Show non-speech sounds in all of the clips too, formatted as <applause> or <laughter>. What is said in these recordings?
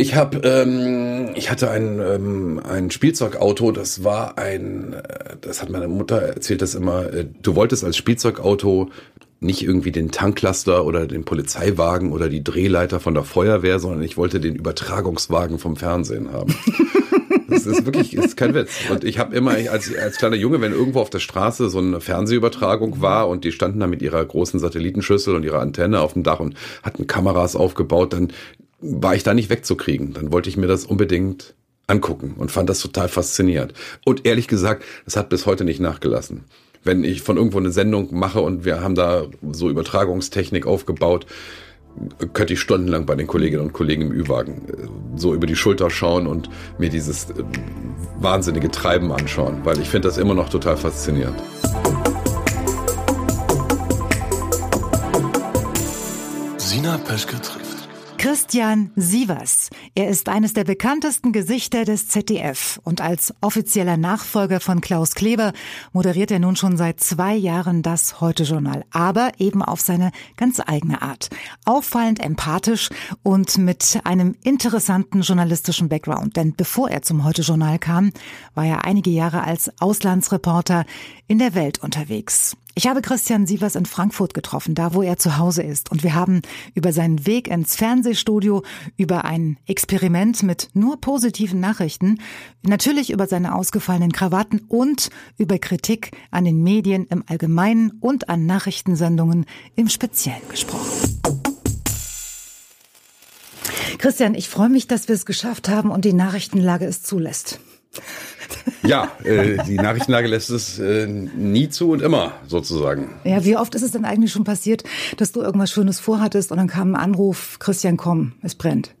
Ich habe, ähm, ich hatte ein, ähm, ein Spielzeugauto, das war ein, äh, das hat meine Mutter erzählt das immer, äh, du wolltest als Spielzeugauto nicht irgendwie den Tanklaster oder den Polizeiwagen oder die Drehleiter von der Feuerwehr, sondern ich wollte den Übertragungswagen vom Fernsehen haben. <laughs> Das ist wirklich, ist kein Witz. Und ich habe immer, als, als kleiner Junge, wenn irgendwo auf der Straße so eine Fernsehübertragung war und die standen da mit ihrer großen Satellitenschüssel und ihrer Antenne auf dem Dach und hatten Kameras aufgebaut, dann war ich da nicht wegzukriegen. Dann wollte ich mir das unbedingt angucken und fand das total faszinierend. Und ehrlich gesagt, das hat bis heute nicht nachgelassen wenn ich von irgendwo eine Sendung mache und wir haben da so Übertragungstechnik aufgebaut, könnte ich stundenlang bei den Kolleginnen und Kollegen im Ü-Wagen äh, so über die Schulter schauen und mir dieses äh, wahnsinnige Treiben anschauen, weil ich finde das immer noch total faszinierend. Sina Peschke. Christian Sievers. Er ist eines der bekanntesten Gesichter des ZDF und als offizieller Nachfolger von Klaus Kleber moderiert er nun schon seit zwei Jahren das Heute-Journal, aber eben auf seine ganz eigene Art. Auffallend empathisch und mit einem interessanten journalistischen Background, denn bevor er zum Heute-Journal kam, war er einige Jahre als Auslandsreporter in der Welt unterwegs. Ich habe Christian Sievers in Frankfurt getroffen, da wo er zu Hause ist. Und wir haben über seinen Weg ins Fernsehstudio, über ein Experiment mit nur positiven Nachrichten, natürlich über seine ausgefallenen Krawatten und über Kritik an den Medien im Allgemeinen und an Nachrichtensendungen im Speziellen gesprochen. Christian, ich freue mich, dass wir es geschafft haben und die Nachrichtenlage es zulässt. Ja, äh, die Nachrichtenlage lässt es äh, nie zu und immer sozusagen. Ja, wie oft ist es denn eigentlich schon passiert, dass du irgendwas Schönes vorhattest und dann kam ein Anruf, Christian, komm, es brennt?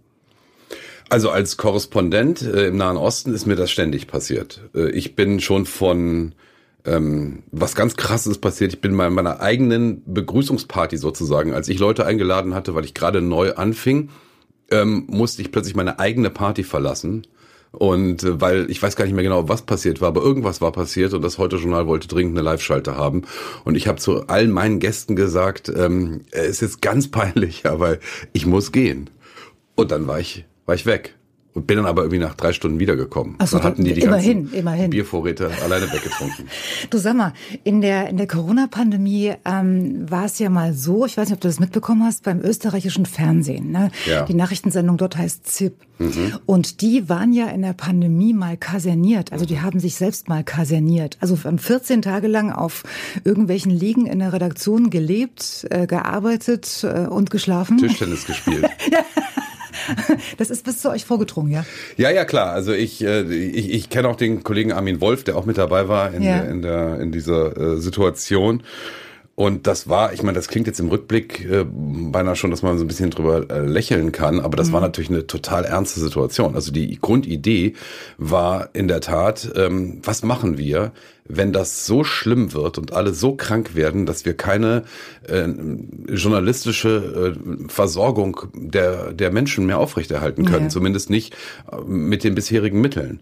Also als Korrespondent äh, im Nahen Osten ist mir das ständig passiert. Äh, ich bin schon von ähm, was ganz krasses passiert. Ich bin bei meiner eigenen Begrüßungsparty sozusagen, als ich Leute eingeladen hatte, weil ich gerade neu anfing, ähm, musste ich plötzlich meine eigene Party verlassen und äh, weil ich weiß gar nicht mehr genau, was passiert war, aber irgendwas war passiert und das Heute-Journal wollte dringend eine Live-Schalte haben. Und ich habe zu allen meinen Gästen gesagt, ähm, es ist ganz peinlich, <laughs> aber ich muss gehen. Und dann war ich, war ich weg. Und bin dann aber irgendwie nach drei Stunden wiedergekommen. Ach so, dann hatten die die immerhin, ganzen immerhin. Biervorräte alleine weggetrunken. <laughs> Du sag mal, in der, in der Corona-Pandemie ähm, war es ja mal so, ich weiß nicht, ob du das mitbekommen hast, beim österreichischen Fernsehen. Ne? Ja. Die Nachrichtensendung dort heißt ZIP. Und die waren ja in der Pandemie mal kaserniert. Also die haben sich selbst mal kaserniert. Also haben 14 Tage lang auf irgendwelchen Liegen in der Redaktion gelebt, äh, gearbeitet äh, und geschlafen. Tischtennis gespielt. <laughs> <laughs> Das ist bis zu euch vorgedrungen, ja? Ja, ja, klar. Also ich, äh, ich, ich kenne auch den Kollegen Armin Wolf, der auch mit dabei war in, Ja. der, in, der, in dieser äh, Situation. Und das war, ich meine, das klingt jetzt im Rückblick äh, beinahe schon, dass man so ein bisschen drüber äh, lächeln kann, aber das war natürlich eine total ernste Situation. Also die Grundidee war in der Tat, ähm, was machen wir, wenn das so schlimm wird und alle so krank werden, dass wir keine äh, journalistische äh, Versorgung der, der Menschen mehr aufrechterhalten können, Ja. zumindest nicht äh, mit den bisherigen Mitteln.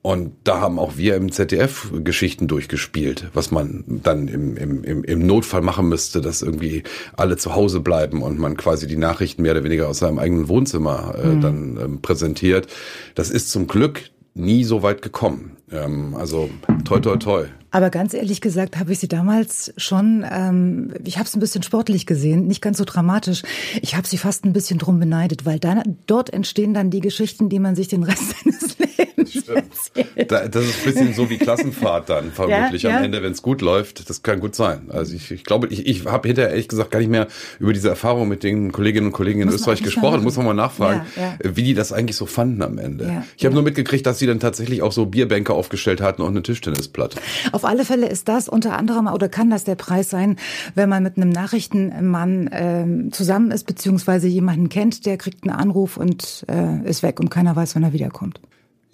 Und da haben auch wir im ZDF Geschichten durchgespielt, was man dann im, im, im, Notfall machen müsste, dass irgendwie alle zu Hause bleiben und man quasi die Nachrichten mehr oder weniger aus seinem eigenen Wohnzimmer äh, dann ähm, präsentiert. Das ist zum Glück nie so weit gekommen. Ähm, also toi toi toi. Aber ganz ehrlich gesagt habe ich sie damals schon, ähm, ich habe es ein bisschen sportlich gesehen, nicht ganz so dramatisch. Ich habe sie fast ein bisschen drum beneidet, weil dann, dort entstehen dann die Geschichten, die man sich den Rest <laughs> seines Lebens erzählt. Da, das ist ein bisschen so wie Klassenfahrt dann vermutlich Ja, ja. am Ende, wenn es gut läuft. Das kann gut sein. Also ich, ich glaube, ich, ich habe hinterher ehrlich gesagt gar nicht mehr über diese Erfahrung mit den Kolleginnen und Kollegen in Muss Österreich gesprochen. Muss man mal nachfragen, Ja, wie die das eigentlich so fanden am Ende. Ich habe nur mitgekriegt, dass sie dann tatsächlich auch so Bierbänke aufgestellt hatten und eine Tischtennisplatte. Auf alle Fälle ist das unter anderem oder kann das der Preis sein, wenn man mit einem Nachrichtenmann ähm, zusammen ist beziehungsweise jemanden kennt, der kriegt einen Anruf und äh, ist weg und keiner weiß, wann er wiederkommt.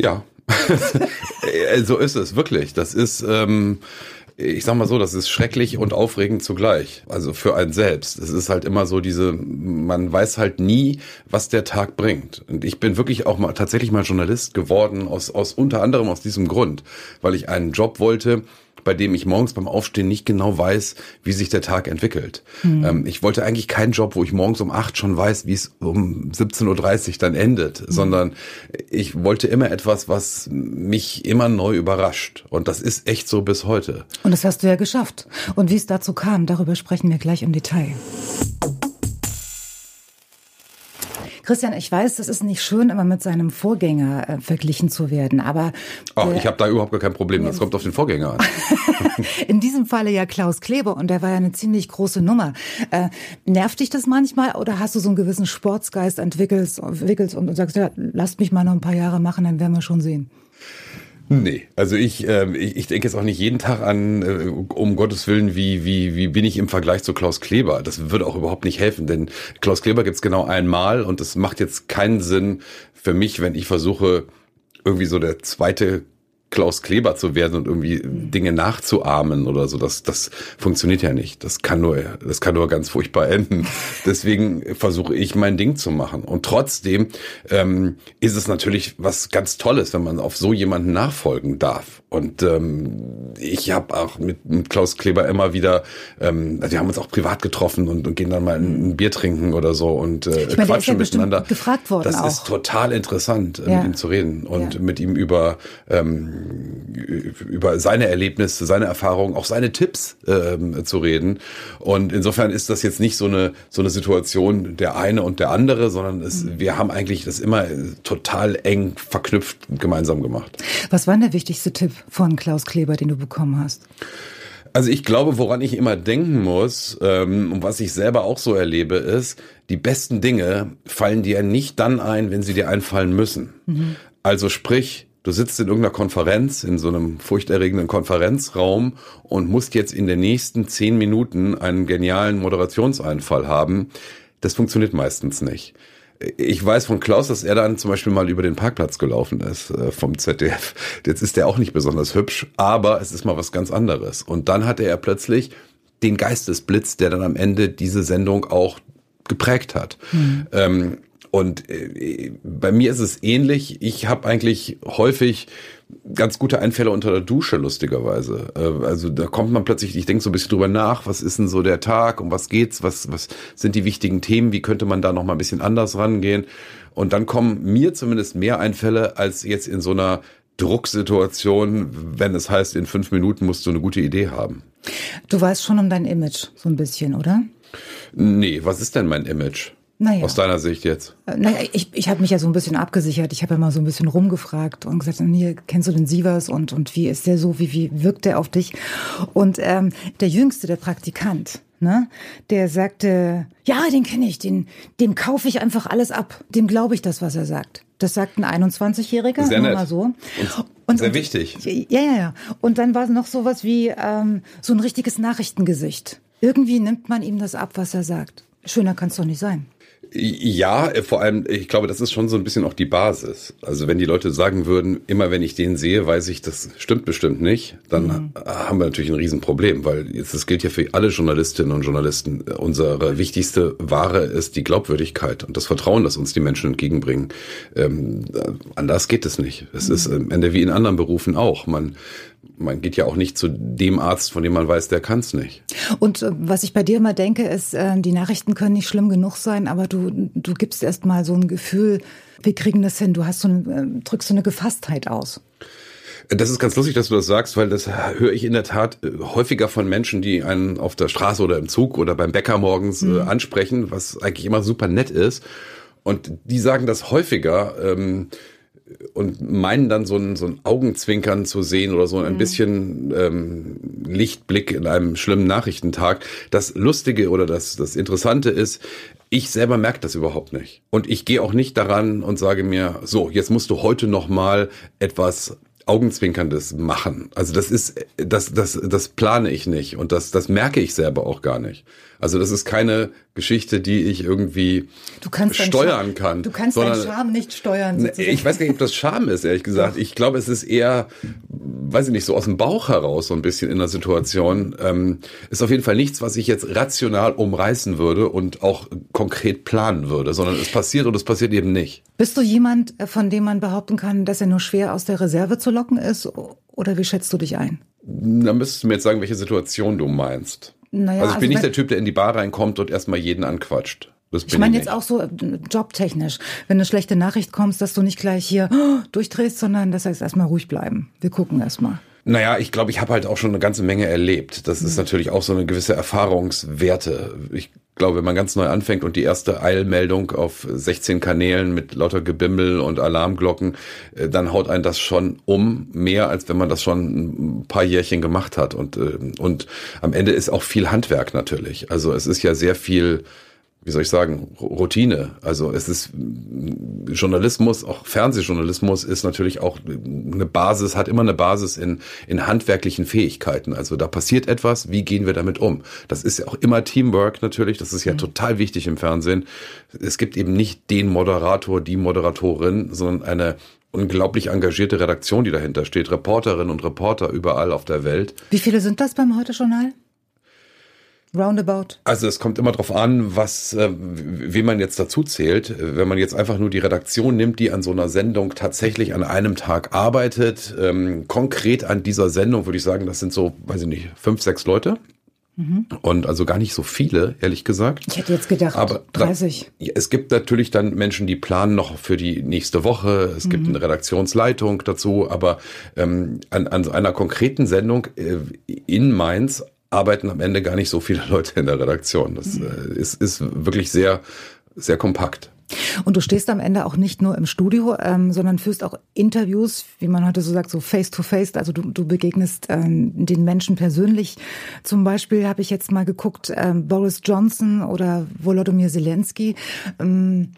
Ja, <laughs> Äh, so ist es wirklich. Das ist, ähm, ich sag mal so, das ist schrecklich und aufregend zugleich. Also für einen selbst. Es ist halt immer so diese, man weiß halt nie, was der Tag bringt. Und ich bin wirklich auch mal tatsächlich mal Journalist geworden aus aus unter anderem aus diesem Grund, weil ich einen Job wollte, bei dem ich morgens beim Aufstehen nicht genau weiß, wie sich der Tag entwickelt. Mhm. Ähm, ich wollte eigentlich keinen Job, wo ich morgens um acht schon weiß, wie es um 17.30 Uhr dann endet, mhm. sondern ich wollte immer etwas, was mich immer neu überrascht. Und das ist echt so bis heute. Und das hast du ja geschafft. Und wie es dazu kam, darüber sprechen wir gleich im Detail. Christian, ich weiß, das ist nicht schön, immer mit seinem Vorgänger äh, verglichen zu werden, aber... Ach, ich habe da überhaupt gar kein Problem, das kommt auf den Vorgänger an. <laughs> In diesem Falle ja Klaus Kleber und der war ja eine ziemlich große Nummer. Äh, nervt dich das manchmal oder hast du so einen gewissen Sportsgeist entwickelt, entwickelt und sagst, ja, lasst mich mal noch ein paar Jahre machen, dann werden wir schon sehen? Nee, also ich, äh, ich, ich denke jetzt auch nicht jeden Tag an, äh, um Gottes Willen, wie, wie, wie bin ich im Vergleich zu Klaus Kleber. Das würde auch überhaupt nicht helfen, denn Klaus Kleber gibt's genau einmal und es macht jetzt keinen Sinn für mich, wenn ich versuche, irgendwie so der zweite Klaus Kleber zu werden und irgendwie Dinge nachzuahmen oder so. Das, das funktioniert ja nicht. Das kann nur, das kann nur ganz furchtbar enden. <laughs> Deswegen versuche ich mein Ding zu machen. Und trotzdem ähm, ist es natürlich was ganz Tolles, wenn man auf so jemanden nachfolgen darf. Und ähm, ich habe auch mit, mit Klaus Kleber immer wieder, ähm, also wir haben uns auch privat getroffen und, und gehen dann mal ein, ein Bier trinken oder so und äh, ich meine, quatschen ja miteinander. Gefragt worden das auch. ist total interessant, ja. mit ihm zu reden und ja. mit ihm über ähm, über seine Erlebnisse, seine Erfahrungen, auch seine Tipps ähm, zu reden. Und insofern ist das jetzt nicht so eine so eine Situation der eine und der andere, sondern es, mhm. wir haben eigentlich das immer total eng verknüpft gemeinsam gemacht. Was war denn der wichtigste Tipp von Klaus Kleber, den du bekommen hast? Also ich glaube, woran ich immer denken muss ähm, und was ich selber auch so erlebe, ist, die besten Dinge fallen dir nicht dann ein, wenn sie dir einfallen müssen. Mhm. Also sprich, du sitzt in irgendeiner Konferenz, in so einem furchterregenden Konferenzraum und musst jetzt in den nächsten zehn Minuten einen genialen Moderationseinfall haben. Das funktioniert meistens nicht ich weiß von Klaus, dass er dann zum Beispiel mal über den Parkplatz gelaufen ist äh, vom ZDF. Jetzt ist der auch nicht besonders hübsch, aber es ist mal was ganz anderes. Und dann hatte er plötzlich den Geistesblitz, der dann am Ende diese Sendung auch geprägt hat. Mhm. Ähm, und äh, bei mir ist es ähnlich. Ich habe eigentlich häufig ganz gute Einfälle unter der Dusche, lustigerweise. Äh, also da kommt man plötzlich, ich denke so ein bisschen drüber nach, was ist denn so der Tag, um was geht's, was, was sind die wichtigen Themen, wie könnte man da noch mal ein bisschen anders rangehen. Und dann kommen mir zumindest mehr Einfälle als jetzt in so einer Drucksituation, wenn es heißt, in fünf Minuten musst du eine gute Idee haben. Du weißt schon um dein Image so ein bisschen, oder? Nee, was ist denn mein Image? Naja. Aus deiner Sicht jetzt? Äh, naja, ich, ich habe mich ja so ein bisschen abgesichert. Ich habe ja mal so ein bisschen rumgefragt und gesagt, hier, kennst du den Sievers und, und wie ist der so, wie, wie wirkt der auf dich? Und ähm, der Jüngste, der Praktikant, ne, der sagte, ja, den kenne ich, den, dem kaufe ich einfach alles ab. Dem glaube ich das, was er sagt. Das sagt ein 21-Jähriger, nur mal so. Und, und sehr und, wichtig. Ja, ja, ja. Und dann war noch sowas wie ähm, so ein richtiges Nachrichtengesicht. Irgendwie nimmt man ihm das ab, was er sagt. Schöner kann es doch nicht sein. Ja, äh, vor allem, ich glaube, das ist schon so ein bisschen auch die Basis. Also wenn die Leute sagen würden, immer wenn ich den sehe, weiß ich, das stimmt bestimmt nicht, dann mhm. haben wir natürlich ein Riesenproblem, weil jetzt, das gilt ja für alle Journalistinnen und Journalisten. Unsere wichtigste Ware ist die Glaubwürdigkeit und das Vertrauen, das uns die Menschen entgegenbringen. Ähm, anders geht es nicht. Es mhm. ist am Ende wie in anderen Berufen auch. Man man geht ja auch nicht zu dem Arzt, von dem man weiß, der kann es nicht. Und äh, was ich bei dir immer denke, ist, äh, die Nachrichten können nicht schlimm genug sein, aber du, du gibst erst mal so ein Gefühl, wir kriegen das hin, du hast so eine, äh, drückst so eine Gefasstheit aus. Das ist ganz lustig, dass du das sagst, weil das höre ich in der Tat häufiger von Menschen, die einen auf der Straße oder im Zug oder beim Bäcker morgens mhm. ansprechen, was eigentlich immer super nett ist. Und die sagen das häufiger. Ähm, und meinen dann so ein, so ein Augenzwinkern zu sehen oder so ein mhm. bisschen ähm, Lichtblick in einem schlimmen Nachrichtentag. Das Lustige oder das, das Interessante ist, ich selber merke das überhaupt nicht. Und ich gehe auch nicht daran und sage mir, so, jetzt musst du heute noch mal etwas Augenzwinkerndes machen. Also das ist, das, das, das plane ich nicht und das, das merke ich selber auch gar nicht. Also das ist keine Geschichte, die ich irgendwie steuern kann. Du kannst sondern, deinen Charme nicht steuern. Sozusagen. Ich weiß gar nicht, ob das Charme ist, ehrlich gesagt. Ich glaube, es ist eher, weiß ich nicht, so aus dem Bauch heraus so ein bisschen in der Situation. Ähm, ist auf jeden Fall nichts, was ich jetzt rational umreißen würde und auch konkret planen würde, sondern es passiert und es passiert eben nicht. Bist du jemand, von dem man behaupten kann, dass er nur schwer aus der Reserve zu locken ist? Oder wie schätzt du dich ein? Da müsstest du mir jetzt sagen, welche Situation du meinst. Naja, also ich bin also nicht der Typ, der in die Bar reinkommt und erstmal jeden anquatscht. Ich meine nicht. jetzt auch so äh, jobtechnisch, wenn eine schlechte Nachricht kommt, dass du nicht gleich hier oh, durchdrehst, sondern das heißt erstmal ruhig bleiben. Wir gucken erstmal. Naja, ich glaube, ich habe halt auch schon eine ganze Menge erlebt. Das ist natürlich auch so eine gewisse Erfahrungswerte. Ich glaube, wenn man ganz neu anfängt und die erste Eilmeldung auf 16 Kanälen mit lauter Gebimmel und Alarmglocken, äh, dann haut einen das schon um, mehr als wenn man das schon ein paar Jährchen gemacht hat. Und, äh, und am Ende ist auch viel Handwerk natürlich. Also es ist ja sehr viel wie soll ich sagen, Routine. Also es ist Journalismus, auch Fernsehjournalismus ist natürlich auch eine Basis, hat immer eine Basis in, in handwerklichen Fähigkeiten. Also da passiert etwas, wie gehen wir damit um? Das ist ja auch immer Teamwork natürlich, das ist ja mhm. total wichtig im Fernsehen. Es gibt eben nicht den Moderator, die Moderatorin, sondern eine unglaublich engagierte Redaktion, die dahinter steht, Reporterinnen und Reporter überall auf der Welt. Wie viele sind das beim Heute-Journal? Roundabout? Also es kommt immer darauf an, was, äh, wie man jetzt dazu zählt. Wenn man jetzt einfach nur die Redaktion nimmt, die an so einer Sendung tatsächlich an einem Tag arbeitet, ähm, konkret an dieser Sendung würde ich sagen, das sind so, weiß ich nicht, fünf, sechs Leute. Mhm. Und also gar nicht so viele, ehrlich gesagt. Ich hätte jetzt gedacht, Aber 30. Es gibt natürlich dann Menschen, die planen noch für die nächste Woche. Es mhm. gibt eine Redaktionsleitung dazu. Aber ähm, an, an einer konkreten Sendung äh, in Mainz arbeiten am Ende gar nicht so viele <laughs> Leute in der Redaktion. Das äh, ist, ist wirklich sehr, sehr kompakt. Und du stehst am Ende auch nicht nur im Studio, ähm, sondern führst auch Interviews, wie man heute so sagt, so face to face. Also du, du begegnest ähm, den Menschen persönlich. Zum Beispiel habe ich jetzt mal geguckt, ähm, Boris Johnson oder Volodymyr Zelensky. Ähm,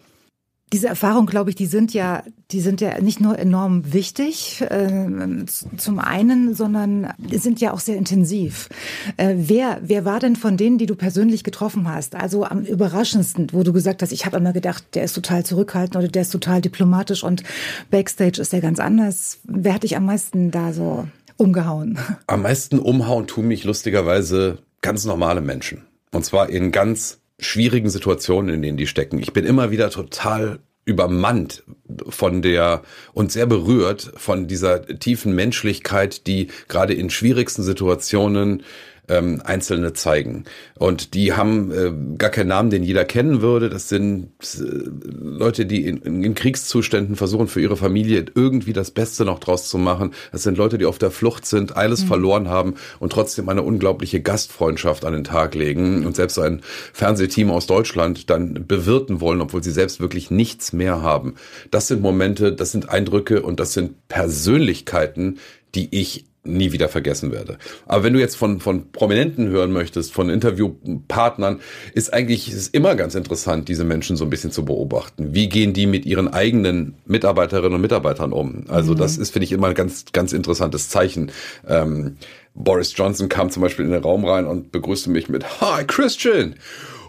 diese Erfahrung, glaube ich, die sind ja, die sind ja nicht nur enorm wichtig äh, zum einen, sondern sind ja auch sehr intensiv. Äh, wer, wer war denn von denen, die du persönlich getroffen hast? Also am überraschendsten, wo du gesagt hast, ich habe immer gedacht, der ist total zurückhaltend oder der ist total diplomatisch und backstage ist der ganz anders. Wer hat dich am meisten da so umgehauen? Am meisten umhauen tun mich lustigerweise ganz normale Menschen. Und zwar in ganz schwierigen Situationen, in denen die stecken. Ich bin immer wieder total übermannt von der und sehr berührt von dieser tiefen Menschlichkeit, die gerade in schwierigsten Situationen ähm, Einzelne zeigen. Und die haben äh, gar keinen Namen, den jeder kennen würde. Das sind äh, Leute, die in, in Kriegszuständen versuchen, für ihre Familie irgendwie das Beste noch draus zu machen. Das sind Leute, die auf der Flucht sind, alles mhm. verloren haben und trotzdem eine unglaubliche Gastfreundschaft an den Tag legen und selbst ein Fernsehteam aus Deutschland dann bewirten wollen, obwohl sie selbst wirklich nichts mehr haben. Das sind Momente, das sind Eindrücke und das sind Persönlichkeiten, die ich nie wieder vergessen werde. Aber wenn du jetzt von, von Prominenten hören möchtest, von Interviewpartnern, ist eigentlich ist immer ganz interessant, diese Menschen so ein bisschen zu beobachten. Wie gehen die mit ihren eigenen Mitarbeiterinnen und Mitarbeitern um? Also mhm. das ist, finde ich, immer ein ganz, ganz interessantes Zeichen. Ähm, Boris Johnson kam zum Beispiel in den Raum rein und begrüßte mich mit Hi Christian.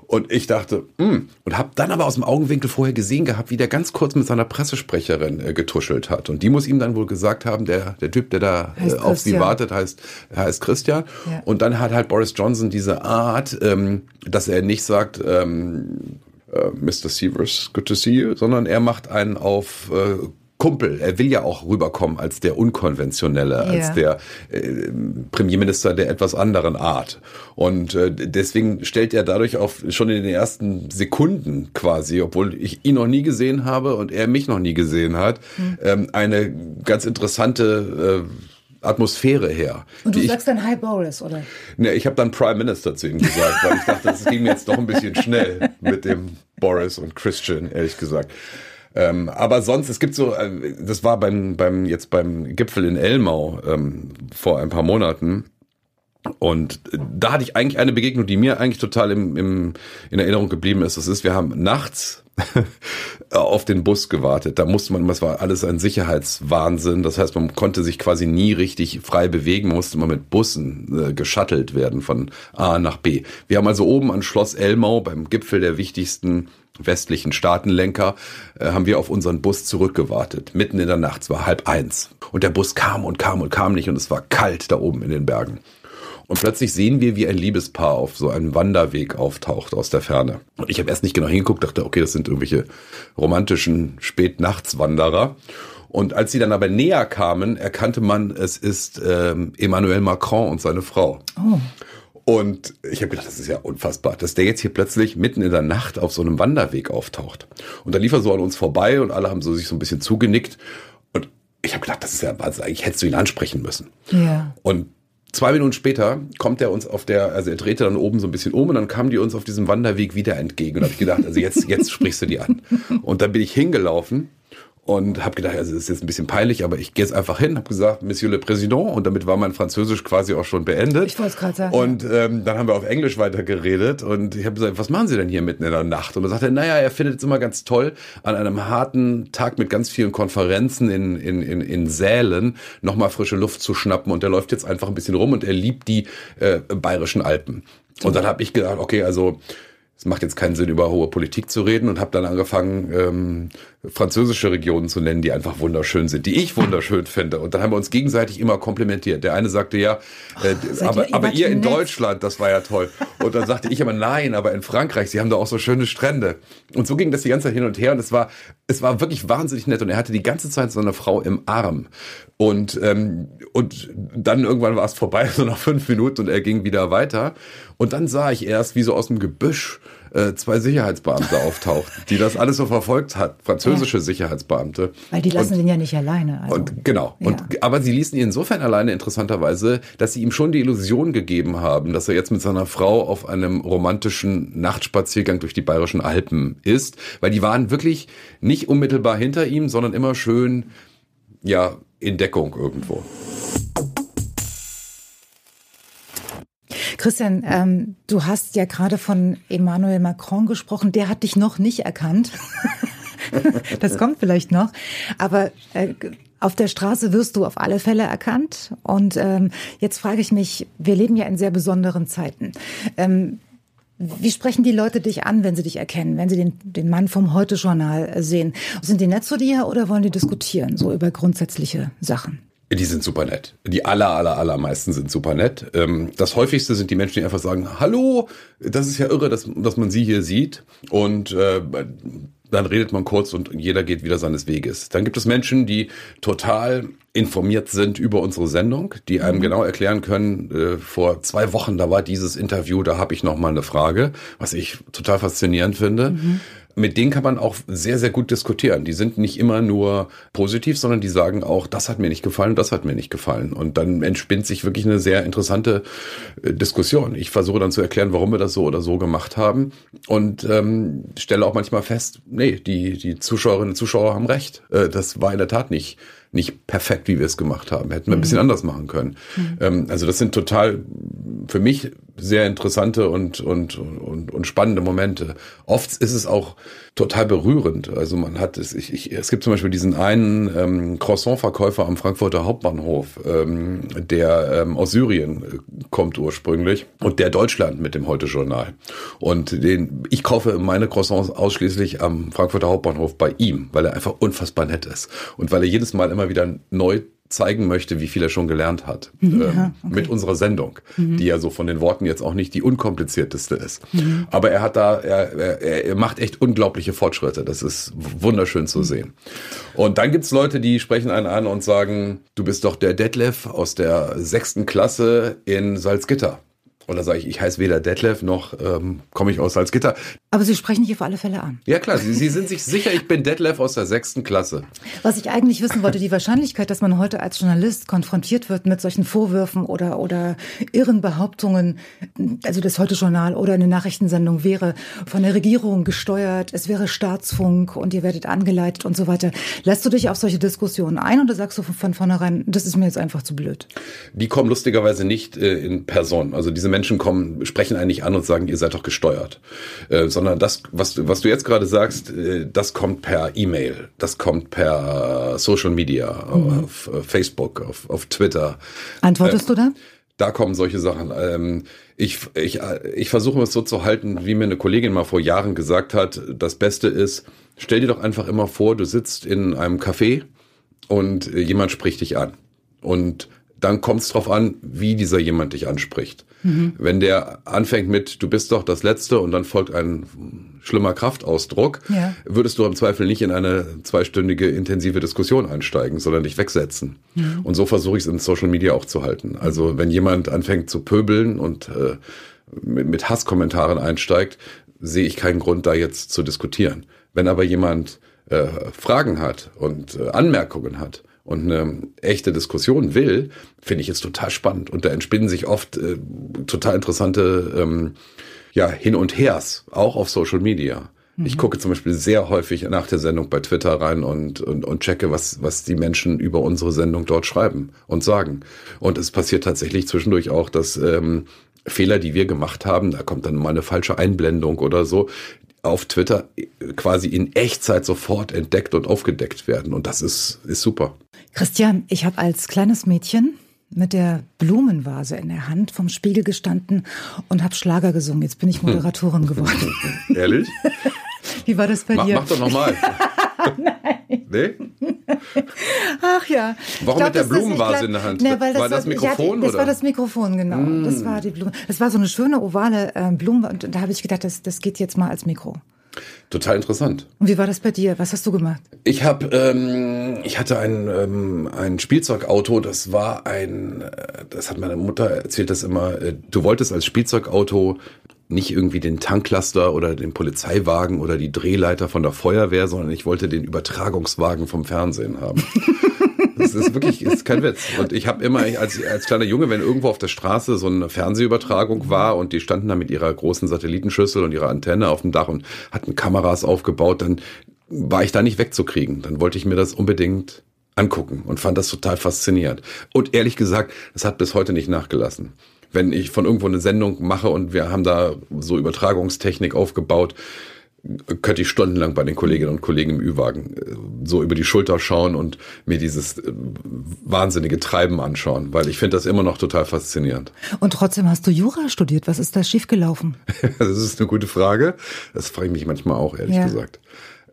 Und ich dachte, mh. und habe dann aber aus dem Augenwinkel vorher gesehen gehabt, wie der ganz kurz mit seiner Pressesprecherin äh, getuschelt hat. Und die muss ihm dann wohl gesagt haben, der, der Typ, der da äh, auf sie wartet, heißt, heißt Christian. Ja. Und dann hat halt Boris Johnson diese Art, ähm, dass er nicht sagt, ähm, äh, Mr. Severs, good to see you, sondern er macht einen auf äh, Kumpel. Er will ja auch rüberkommen als der unkonventionelle, ja. als der äh, Premierminister der etwas anderen Art. Und äh, deswegen stellt er dadurch auch schon in den ersten Sekunden quasi, obwohl ich ihn noch nie gesehen habe und er mich noch nie gesehen hat, hm. ähm, eine ganz interessante äh, Atmosphäre her. Und du sagst ich, dann Hi Boris, oder? Ne, ich habe dann Prime Minister zu ihm gesagt, weil ich dachte, das ging jetzt doch ein bisschen schnell mit dem Boris und Christian, ehrlich gesagt. Ähm, aber sonst, es gibt so, äh, das war beim, beim, jetzt beim Gipfel in Elmau ähm, vor ein paar Monaten. Und da hatte ich eigentlich eine Begegnung, die mir eigentlich total im, im, in Erinnerung geblieben ist. Das ist, wir haben nachts <laughs> auf den Bus gewartet. Da musste man, das war alles ein Sicherheitswahnsinn. Das heißt, man konnte sich quasi nie richtig frei bewegen, musste immer mit Bussen äh, geschattelt werden von A nach B. Wir haben also oben an Schloss Elmau beim Gipfel der wichtigsten westlichen Staatenlenker, äh, haben wir auf unseren Bus zurückgewartet. Mitten in der Nacht, es war halb eins. Und der Bus kam und kam und kam nicht und es war kalt da oben in den Bergen. Und plötzlich sehen wir, wie ein Liebespaar auf so einem Wanderweg auftaucht aus der Ferne. Und ich habe erst nicht genau hingeguckt, dachte, okay, das sind irgendwelche romantischen Spätnachtswanderer. Und als sie dann aber näher kamen, erkannte man, es ist ähm, Emmanuel Macron und seine Frau. Oh. Und ich habe gedacht, das ist ja unfassbar, dass der jetzt hier plötzlich mitten in der Nacht auf so einem Wanderweg auftaucht. Und dann lief er so an uns vorbei und alle haben so sich so ein bisschen zugenickt. Und ich habe gedacht, das ist ja Wahnsinn, eigentlich hättest du ihn ansprechen müssen. Ja. Und zwei Minuten später kommt er uns auf der, also er drehte dann oben so ein bisschen um und dann kamen die uns auf diesem Wanderweg wieder entgegen. Und habe ich gedacht, also jetzt, jetzt sprichst du die an. Und dann bin ich hingelaufen und habe gedacht, also das ist jetzt ein bisschen peinlich, aber ich gehe jetzt einfach hin, habe gesagt, Monsieur le Président und damit war mein Französisch quasi auch schon beendet. Ich wollte es gerade sagen. Und ähm, dann haben wir auf Englisch weiter geredet und ich habe gesagt, was machen Sie denn hier mitten in der Nacht? Und er sagte, naja, er findet es immer ganz toll, an einem harten Tag mit ganz vielen Konferenzen in, in, in, in Sälen nochmal frische Luft zu schnappen und er läuft jetzt einfach ein bisschen rum und er liebt die äh, bayerischen Alpen. Und dann habe ich gedacht, okay, also es macht jetzt keinen Sinn, über hohe Politik zu reden und habe dann angefangen, ähm, französische Regionen zu nennen, die einfach wunderschön sind, die ich wunderschön finde. Und dann haben wir uns gegenseitig immer komplimentiert. Der eine sagte ja, äh, aber, ihr aber ihr in nett? Deutschland, das war ja toll. Und dann sagte ich aber nein, aber in Frankreich, sie haben da auch so schöne Strände. Und so ging das die ganze Zeit hin und her und es war, es war wirklich wahnsinnig nett. Und er hatte die ganze Zeit seine Frau im Arm. Und, ähm, und dann irgendwann war es vorbei, <laughs> so nach fünf Minuten und er ging wieder weiter. Und dann sah ich erst, wie so aus dem Gebüsch äh, zwei Sicherheitsbeamte auftauchten, die das alles so verfolgt hat, französische Sicherheitsbeamte. Weil die lassen und, den ja nicht alleine. Also. und genau. Ja. Und aber sie ließen ihn insofern alleine interessanterweise, dass sie ihm schon die Illusion gegeben haben, dass er jetzt mit seiner Frau auf einem romantischen Nachtspaziergang durch die bayerischen Alpen ist, weil die waren wirklich nicht unmittelbar hinter ihm, sondern immer schön ja in Deckung irgendwo. Christian, ähm, du hast ja gerade von Emmanuel Macron gesprochen. Der hat dich noch nicht erkannt. <laughs> das kommt vielleicht noch. Aber äh, auf der Straße wirst du auf alle Fälle erkannt. Und ähm, jetzt frage ich mich, wir leben ja in sehr besonderen Zeiten. Ähm, wie sprechen die Leute dich an, wenn sie dich erkennen, wenn sie den, den Mann vom Heute-Journal sehen? Sind die nett zu dir oder wollen die diskutieren, so über grundsätzliche Sachen? Die sind super nett. Die aller, aller, allermeisten sind super nett. Ähm, Das häufigste sind die Menschen, die einfach sagen, hallo, das ist ja irre, dass, dass man sie hier sieht. Und äh, dann redet man kurz und jeder geht wieder seines Weges. Dann gibt es Menschen, die total informiert sind über unsere Sendung, die einem genau erklären können, äh, vor zwei Wochen, da war dieses Interview, da habe ich noch mal eine Frage, was ich total faszinierend finde. Mit denen kann man auch sehr, sehr gut diskutieren. Die sind nicht immer nur positiv, sondern die sagen auch, das hat mir nicht gefallen, das hat mir nicht gefallen. Und dann entspinnt sich wirklich eine sehr interessante äh, Diskussion. Ich versuche dann zu erklären, warum wir das so oder so gemacht haben und ähm, stelle auch manchmal fest, nee, die, die Zuschauerinnen und Zuschauer haben recht. Äh, das war in der Tat nicht nicht perfekt, wie wir es gemacht haben. Hätten wir ein bisschen anders machen können. Ähm, also das sind total für mich sehr interessante und, und, und, und spannende Momente. Oft ist es auch total berührend. Also man hat es, ich, ich, es gibt zum Beispiel diesen einen ähm, Croissant-Verkäufer am Frankfurter Hauptbahnhof, ähm, der ähm, aus Syrien äh, kommt ursprünglich und der Deutschland mit dem Heute-Journal. Und den, ich kaufe meine Croissants ausschließlich am Frankfurter Hauptbahnhof bei ihm, weil er einfach unfassbar nett ist. Und weil er jedes Mal immer wieder neu zeigen möchte, wie viel er schon gelernt hat. <laughs> ähm, okay. Mit unserer Sendung, die ja so von den Worten jetzt auch nicht die unkomplizierteste ist. Aber er hat da, er, er, er macht echt unglaubliche Fortschritte. Das ist wunderschön zu sehen. Und dann gibt's Leute, die sprechen einen an und sagen, du bist doch der Detlef aus der sechsten Klasse in Salzgitter. Da sage ich, ich heiße weder Detlef noch ähm, komme ich aus Salzgitter. Aber Sie sprechen dich auf alle Fälle an. Ja klar, Sie, Sie sind sich sicher, ich bin Detlef aus der sechsten Klasse. Was ich eigentlich wissen wollte, die Wahrscheinlichkeit, dass man heute als Journalist konfrontiert wird mit solchen Vorwürfen oder, oder irren Behauptungen, also das Heute-Journal oder eine Nachrichtensendung wäre von der Regierung gesteuert, es wäre Staatsfunk und ihr werdet angeleitet und so weiter. Lässt du dich auf solche Diskussionen ein oder sagst du von, von vornherein, das ist mir jetzt einfach zu blöd? Die kommen lustigerweise nicht äh, in Person. Also diese Menschen kommen, sprechen eigentlich an und sagen, ihr seid doch gesteuert. Äh, sondern das, was, du- was du jetzt gerade sagst, äh, das kommt per E-Mail, das kommt per Social Media, auf äh, Facebook, auf, auf Twitter. Antwortest du da? Da kommen solche Sachen. Ähm, ich, ich, äh, ich versuche es so zu halten, wie mir eine Kollegin mal vor Jahren gesagt hat, das Beste ist, stell dir doch einfach immer vor, du sitzt in einem Café und äh, jemand spricht dich an. Und dann kommt es drauf an, wie dieser jemand dich anspricht. Mhm. Wenn der anfängt mit, du bist doch das Letzte und dann folgt ein schlimmer Kraftausdruck, ja. würdest du im Zweifel nicht in eine zweistündige intensive Diskussion einsteigen, sondern dich wegsetzen. Mhm. Und so versuche ich es in Social Media auch zu halten. Also wenn jemand anfängt zu pöbeln und äh, mit, mit Hasskommentaren einsteigt, sehe ich keinen Grund, da jetzt zu diskutieren. Wenn aber jemand äh, Fragen hat und äh, Anmerkungen hat, und eine echte Diskussion will, finde ich es total spannend. Und da entspinnen sich oft äh, total interessante ähm, ja, Hin und Hers, auch auf Social Media. Mhm. Ich gucke zum Beispiel sehr häufig nach der Sendung bei Twitter rein und, und, und checke, was, was die Menschen über unsere Sendung dort schreiben und sagen. Und es passiert tatsächlich zwischendurch auch, dass ähm, Fehler, die wir gemacht haben, da kommt dann mal eine falsche Einblendung oder so, auf Twitter quasi in Echtzeit sofort entdeckt und aufgedeckt werden. Und das ist, ist super. Christian, ich habe als kleines Mädchen mit der Blumenvase in der Hand vom Spiegel gestanden und habe Schlager gesungen. Jetzt bin ich Moderatorin geworden. <laughs> Ehrlich? Wie war das bei mach, dir? Mach doch nochmal. <laughs> Nein. Nee? Ach ja. Warum glaub, mit der Blumenvase in der Hand? Ne, weil das war das Mikrofon? Hatte, das oder? war das Mikrofon, genau. Mm. Das war die Blume. Das war so eine schöne ovale äh, Blume und da habe ich gedacht, das, das geht jetzt mal als Mikro. Total interessant. Und wie war das bei dir? Was hast du gemacht? Ich habe, ähm, ich hatte ein, ähm, ein Spielzeugauto. Das war ein, äh, das hat meine Mutter erzählt, das immer. Äh, du wolltest als Spielzeugauto nicht irgendwie den Tanklaster oder den Polizeiwagen oder die Drehleiter von der Feuerwehr, sondern ich wollte den Übertragungswagen vom Fernsehen haben. <laughs> Das ist wirklich, ist kein Witz. Und ich habe immer, als, als kleiner Junge, wenn irgendwo auf der Straße so eine Fernsehübertragung war und die standen da mit ihrer großen Satellitenschüssel und ihrer Antenne auf dem Dach und hatten Kameras aufgebaut, dann war ich da nicht wegzukriegen. Dann wollte ich mir das unbedingt angucken und fand das total faszinierend. Und ehrlich gesagt, das hat bis heute nicht nachgelassen wenn ich von irgendwo eine Sendung mache und wir haben da so Übertragungstechnik aufgebaut, könnte ich stundenlang bei den Kolleginnen und Kollegen im Ü-Wagen äh, so über die Schulter schauen und mir dieses äh, wahnsinnige Treiben anschauen, weil ich finde das immer noch total faszinierend. Und trotzdem hast du Jura studiert. Was ist da schiefgelaufen? <laughs> das ist eine gute Frage. Das frage ich mich manchmal auch, ehrlich ja. gesagt.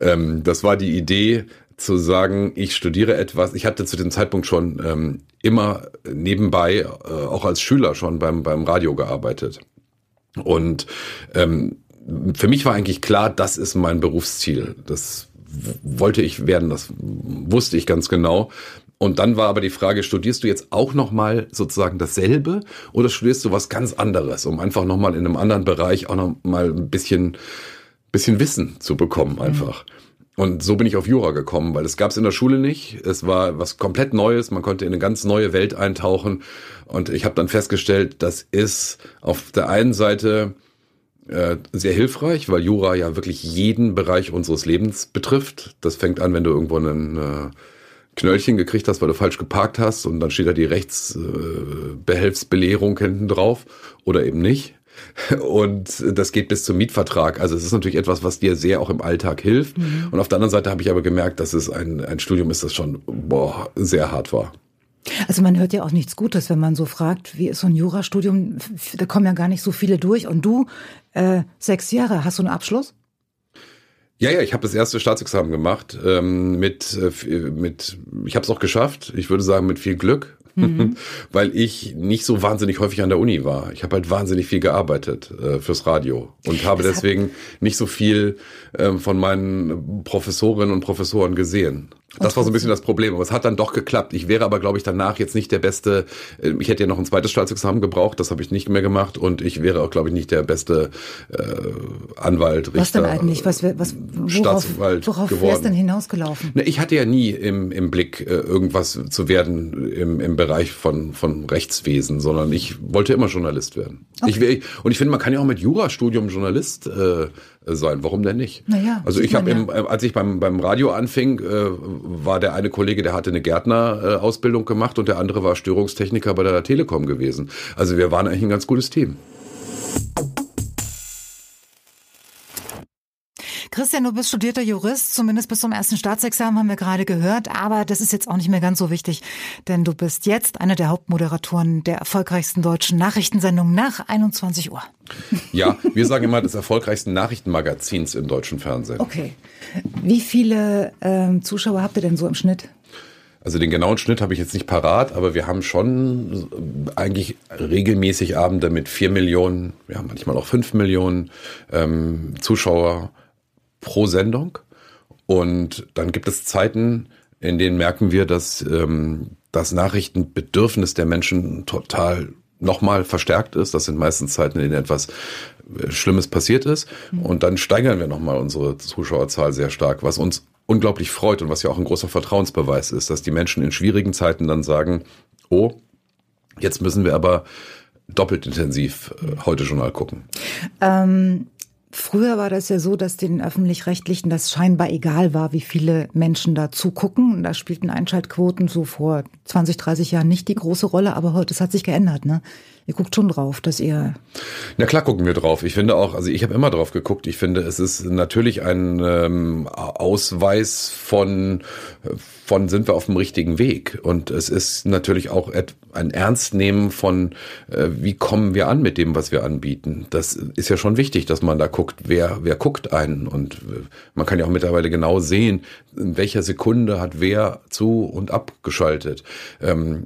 Ähm, das war die Idee, zu sagen, ich studiere etwas. Ich hatte zu dem Zeitpunkt schon ähm, immer nebenbei, äh, auch als Schüler schon beim, beim Radio gearbeitet. Und ähm, für mich war eigentlich klar, das ist mein Berufsziel. Das wollte ich werden, das wusste ich ganz genau. Und dann war aber die Frage, studierst du jetzt auch nochmal sozusagen dasselbe oder studierst du was ganz anderes, um einfach nochmal in einem anderen Bereich auch nochmal ein bisschen, bisschen Wissen zu bekommen einfach. Mhm. Und so bin ich auf Jura gekommen, weil es gab es in der Schule nicht. Es war was komplett Neues. Man konnte in eine ganz neue Welt eintauchen. Und ich habe dann festgestellt, das ist auf der einen Seite äh, sehr hilfreich, weil Jura ja wirklich jeden Bereich unseres Lebens betrifft. Das fängt an, wenn du irgendwo einen äh, Knöllchen gekriegt hast, weil du falsch geparkt hast und dann steht da die Rechtsbehelfsbelehrung hinten drauf oder eben nicht. Und das geht bis zum Mietvertrag. Also es ist natürlich etwas, was dir sehr auch im Alltag hilft. Mhm. Und auf der anderen Seite habe ich aber gemerkt, dass es ein, ein Studium ist, das schon boah, sehr hart war. Also man hört ja auch nichts Gutes, wenn man so fragt, wie ist so ein Jurastudium? Da kommen ja gar nicht so viele durch. Und du, äh, sechs Jahre, hast du einen Abschluss? Ja, ja, ich habe das erste Staatsexamen gemacht ähm, mit äh, mit ich habe es auch geschafft. Ich würde sagen mit viel Glück mhm. <laughs> weil ich nicht so wahnsinnig häufig an der Uni war. Ich habe halt wahnsinnig viel gearbeitet äh, fürs Radio und habe das deswegen nicht so viel äh, von meinen Professorinnen und Professoren gesehen. Das war so ein bisschen das Problem, aber es hat dann doch geklappt. Ich wäre aber, glaube ich, danach jetzt nicht der beste, äh, ich hätte ja noch ein zweites Staatsexamen gebraucht, das habe ich nicht mehr gemacht und ich wäre auch, glaube ich, nicht der beste äh, Anwalt, Richter. Was denn eigentlich? Was, was, worauf, Staatsanwalt worauf wär's denn hinausgelaufen? Ne, ich hatte ja nie im, im Blick, äh, irgendwas zu werden im, im Bereich von, von Rechtswesen, sondern ich wollte immer Journalist werden. Okay. Ich, und ich finde, man kann ja auch mit Jurastudium Journalist äh, sein. Warum denn nicht? Naja, also ich habe, ja. Äh, als ich beim, beim Radio anfing, äh, war der eine Kollege, der hatte eine Gärtnerausbildung gemacht und der andere war Störungstechniker bei der Telekom gewesen. Also wir waren eigentlich ein ganz gutes Team. Christian, du bist studierter Jurist, zumindest bis zum ersten Staatsexamen haben wir gerade gehört, aber das ist jetzt auch nicht mehr ganz so wichtig, denn du bist jetzt einer der Hauptmoderatoren der erfolgreichsten deutschen Nachrichtensendung nach 21 Uhr. Ja, wir sagen immer des erfolgreichsten Nachrichtenmagazins im deutschen Fernsehen. Okay. Wie viele ähm, Zuschauer habt ihr denn so im Schnitt? Also den genauen Schnitt habe ich jetzt nicht parat, aber wir haben schon eigentlich regelmäßig Abende mit vier Millionen, ja manchmal auch fünf Millionen ähm, Zuschauer pro Sendung. Und dann gibt es Zeiten, in denen merken wir, dass ähm, das Nachrichtenbedürfnis der Menschen total nochmal verstärkt ist. Das sind meistens Zeiten, in denen etwas äh, Schlimmes passiert ist. Und dann steigern wir nochmal unsere Zuschauerzahl sehr stark, was uns unglaublich freut und was ja auch ein großer Vertrauensbeweis ist, dass die Menschen in schwierigen Zeiten dann sagen, oh, jetzt müssen wir aber doppelt intensiv äh, heute Journal gucken. Ähm, Früher war das ja so, dass den öffentlich-rechtlichen das scheinbar egal war, wie viele Menschen da zugucken. Da spielten Einschaltquoten so vor 20, 30 Jahren nicht die große Rolle, aber heute, das hat sich geändert, ne? Ihr guckt schon drauf, dass ihr. Na klar gucken wir drauf. Ich finde auch, also ich habe immer drauf geguckt. Ich finde, es ist natürlich ein ähm, Ausweis von, von sind wir auf dem richtigen Weg. Und es ist natürlich auch ein Ernstnehmen von, äh, wie kommen wir an mit dem, was wir anbieten. Das ist ja schon wichtig, dass man da guckt, wer, wer guckt einen. Und äh, man kann ja auch mittlerweile genau sehen, in welcher Sekunde hat wer zu und abgeschaltet. Ähm,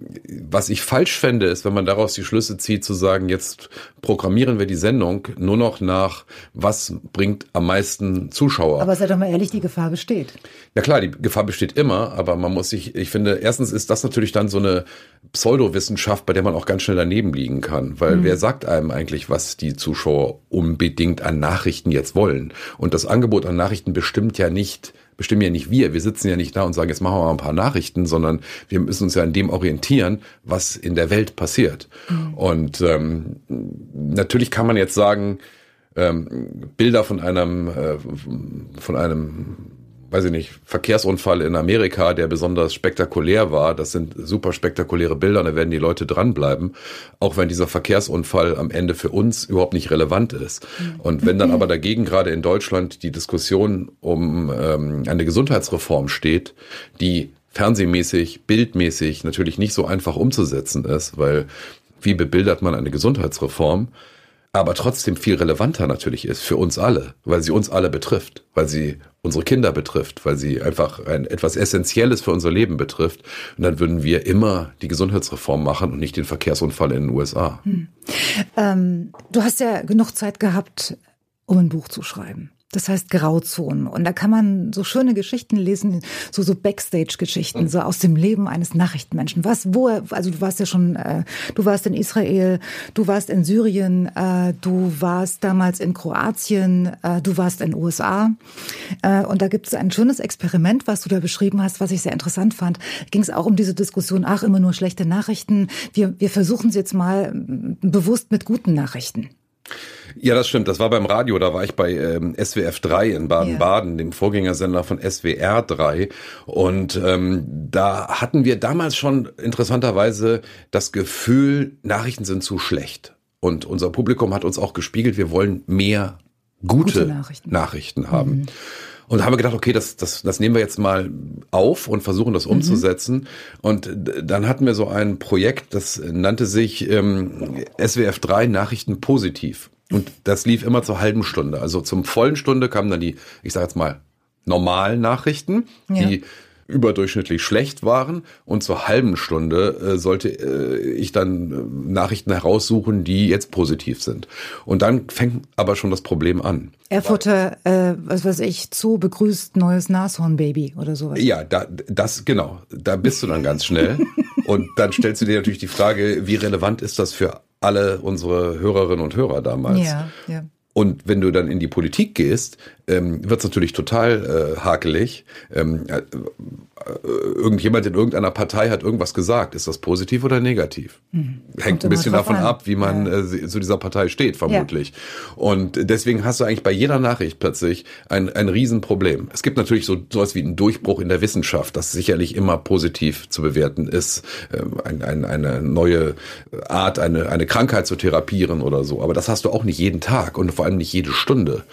was ich falsch fände, ist, wenn man daraus die Schlüsse zieht, explizit zu sagen, jetzt programmieren wir die Sendung nur noch nach, was bringt am meisten Zuschauer. Aber seid doch mal ehrlich, die Gefahr besteht. Ja klar, die Gefahr besteht immer, aber man muss sich, ich finde, erstens ist das natürlich dann so eine Pseudowissenschaft, bei der man auch ganz schnell daneben liegen kann, weil mhm. wer sagt einem eigentlich, was die Zuschauer unbedingt an Nachrichten jetzt wollen? Und das Angebot an Nachrichten bestimmt ja nicht bestimmen ja nicht wir. Wir sitzen ja nicht da und sagen, jetzt machen wir mal ein paar Nachrichten, sondern wir müssen uns ja an dem orientieren, was in der Welt passiert. Mhm. Und ähm, natürlich kann man jetzt sagen, ähm, Bilder von einem äh, von einem weiß ich nicht, Verkehrsunfall in Amerika, der besonders spektakulär war. Das sind super spektakuläre Bilder, da werden die Leute dranbleiben, auch wenn dieser Verkehrsunfall am Ende für uns überhaupt nicht relevant ist. Und wenn dann aber dagegen gerade in Deutschland die Diskussion um ähm, eine Gesundheitsreform steht, die fernsehmäßig, bildmäßig natürlich nicht so einfach umzusetzen ist, weil wie bebildert man eine Gesundheitsreform? Aber trotzdem viel relevanter natürlich ist für uns alle, weil sie uns alle betrifft, weil sie unsere Kinder betrifft, weil sie einfach ein etwas Essentielles für unser Leben betrifft. Und dann würden wir immer die Gesundheitsreform machen und nicht den Verkehrsunfall in den USA. Hm. Ähm, du hast ja genug Zeit gehabt, um ein Buch zu schreiben. Das heißt Grauzonen. Und da kann man so schöne Geschichten lesen, so, so Backstage-Geschichten, so aus dem Leben eines Nachrichtenmenschen. Was, wo, also du warst ja schon, äh, du warst in Israel, du warst in Syrien, äh, du warst damals in Kroatien, äh, du warst in USA. Äh, und da gibt es ein schönes Experiment, was du da beschrieben hast, was ich sehr interessant fand. Ging es auch um diese Diskussion, ach, immer nur schlechte Nachrichten. Wir, wir versuchen es jetzt mal bewusst mit guten Nachrichten. Ja, das stimmt. Das war beim Radio. Da war ich bei ähm, SWF 3 in Baden-Baden, ja. dem Vorgängersender von SWR 3. Und ähm, da hatten wir damals schon interessanterweise das Gefühl, Nachrichten sind zu schlecht. Und unser Publikum hat uns auch gespiegelt, wir wollen mehr gute, gute Nachrichten. Nachrichten. haben. Mhm. Und haben wir gedacht, okay, das, das, das nehmen wir jetzt mal auf und versuchen das mhm. umzusetzen. Mhm. Und dann hatten wir so ein Projekt, das nannte sich ähm, SWF 3 Nachrichten positiv. Und das lief immer zur halben Stunde. Also zum vollen Stunde kamen dann die, ich sage jetzt mal, normalen Nachrichten, ja. die überdurchschnittlich schlecht waren und zur halben Stunde äh, sollte äh, ich dann äh, Nachrichten heraussuchen, die jetzt positiv sind. Und dann fängt aber schon das Problem an. Erfurter, äh, was weiß ich, Zoo begrüßt neues Nashornbaby oder sowas. Ja, da, das genau. Da bist du dann ganz schnell. <laughs> und dann stellst du dir natürlich die Frage, wie relevant ist das für alle unsere Hörerinnen und Hörer damals? Ja, ja. Und wenn du dann in die Politik gehst, ähm, wird es natürlich total äh, hakelig. Ähm, äh, irgendjemand in irgendeiner Partei hat irgendwas gesagt. Ist das positiv oder negativ? Mhm. Hängt ein bisschen davon an. ab, wie man ja. äh, zu dieser Partei steht, vermutlich. Ja. Und deswegen hast du eigentlich bei jeder Nachricht plötzlich ein, ein Riesenproblem. Es gibt natürlich so sowas wie einen Durchbruch in der Wissenschaft, das sicherlich immer positiv zu bewerten ist, äh, ein, ein, eine neue Art, eine, eine Krankheit zu therapieren oder so. Aber das hast du auch nicht jeden Tag und vor allem nicht jede Stunde.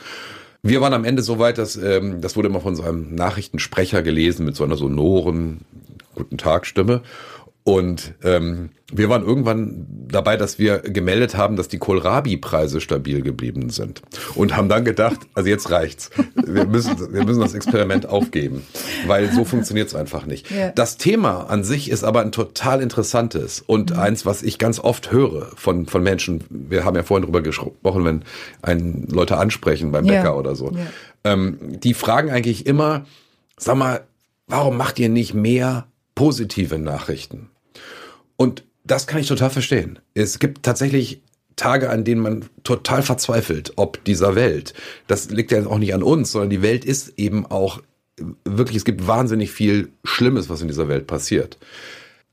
Wir waren am Ende so weit, dass ähm, das wurde immer von so einem Nachrichtensprecher gelesen mit so einer sonoren Guten Tag Stimme. Und ähm, wir waren irgendwann dabei, dass wir gemeldet haben, dass die Kohlrabi-Preise stabil geblieben sind. Und haben dann gedacht, also jetzt reicht's. Wir müssen, wir müssen das Experiment aufgeben, weil so funktioniert es einfach nicht. Ja. Das Thema an sich ist aber ein total interessantes und mhm. eins, was ich ganz oft höre von, von Menschen. Wir haben ja vorhin drüber gesprochen, wenn einen Leute ansprechen beim Bäcker ja. oder so. Ja. Ähm, die fragen eigentlich immer, sag mal, warum macht ihr nicht mehr positive Nachrichten? Und das kann ich total verstehen. Es gibt tatsächlich Tage, an denen man total verzweifelt, ob dieser Welt. Das liegt ja auch nicht an uns, sondern die Welt ist eben auch wirklich, es gibt wahnsinnig viel Schlimmes, was in dieser Welt passiert.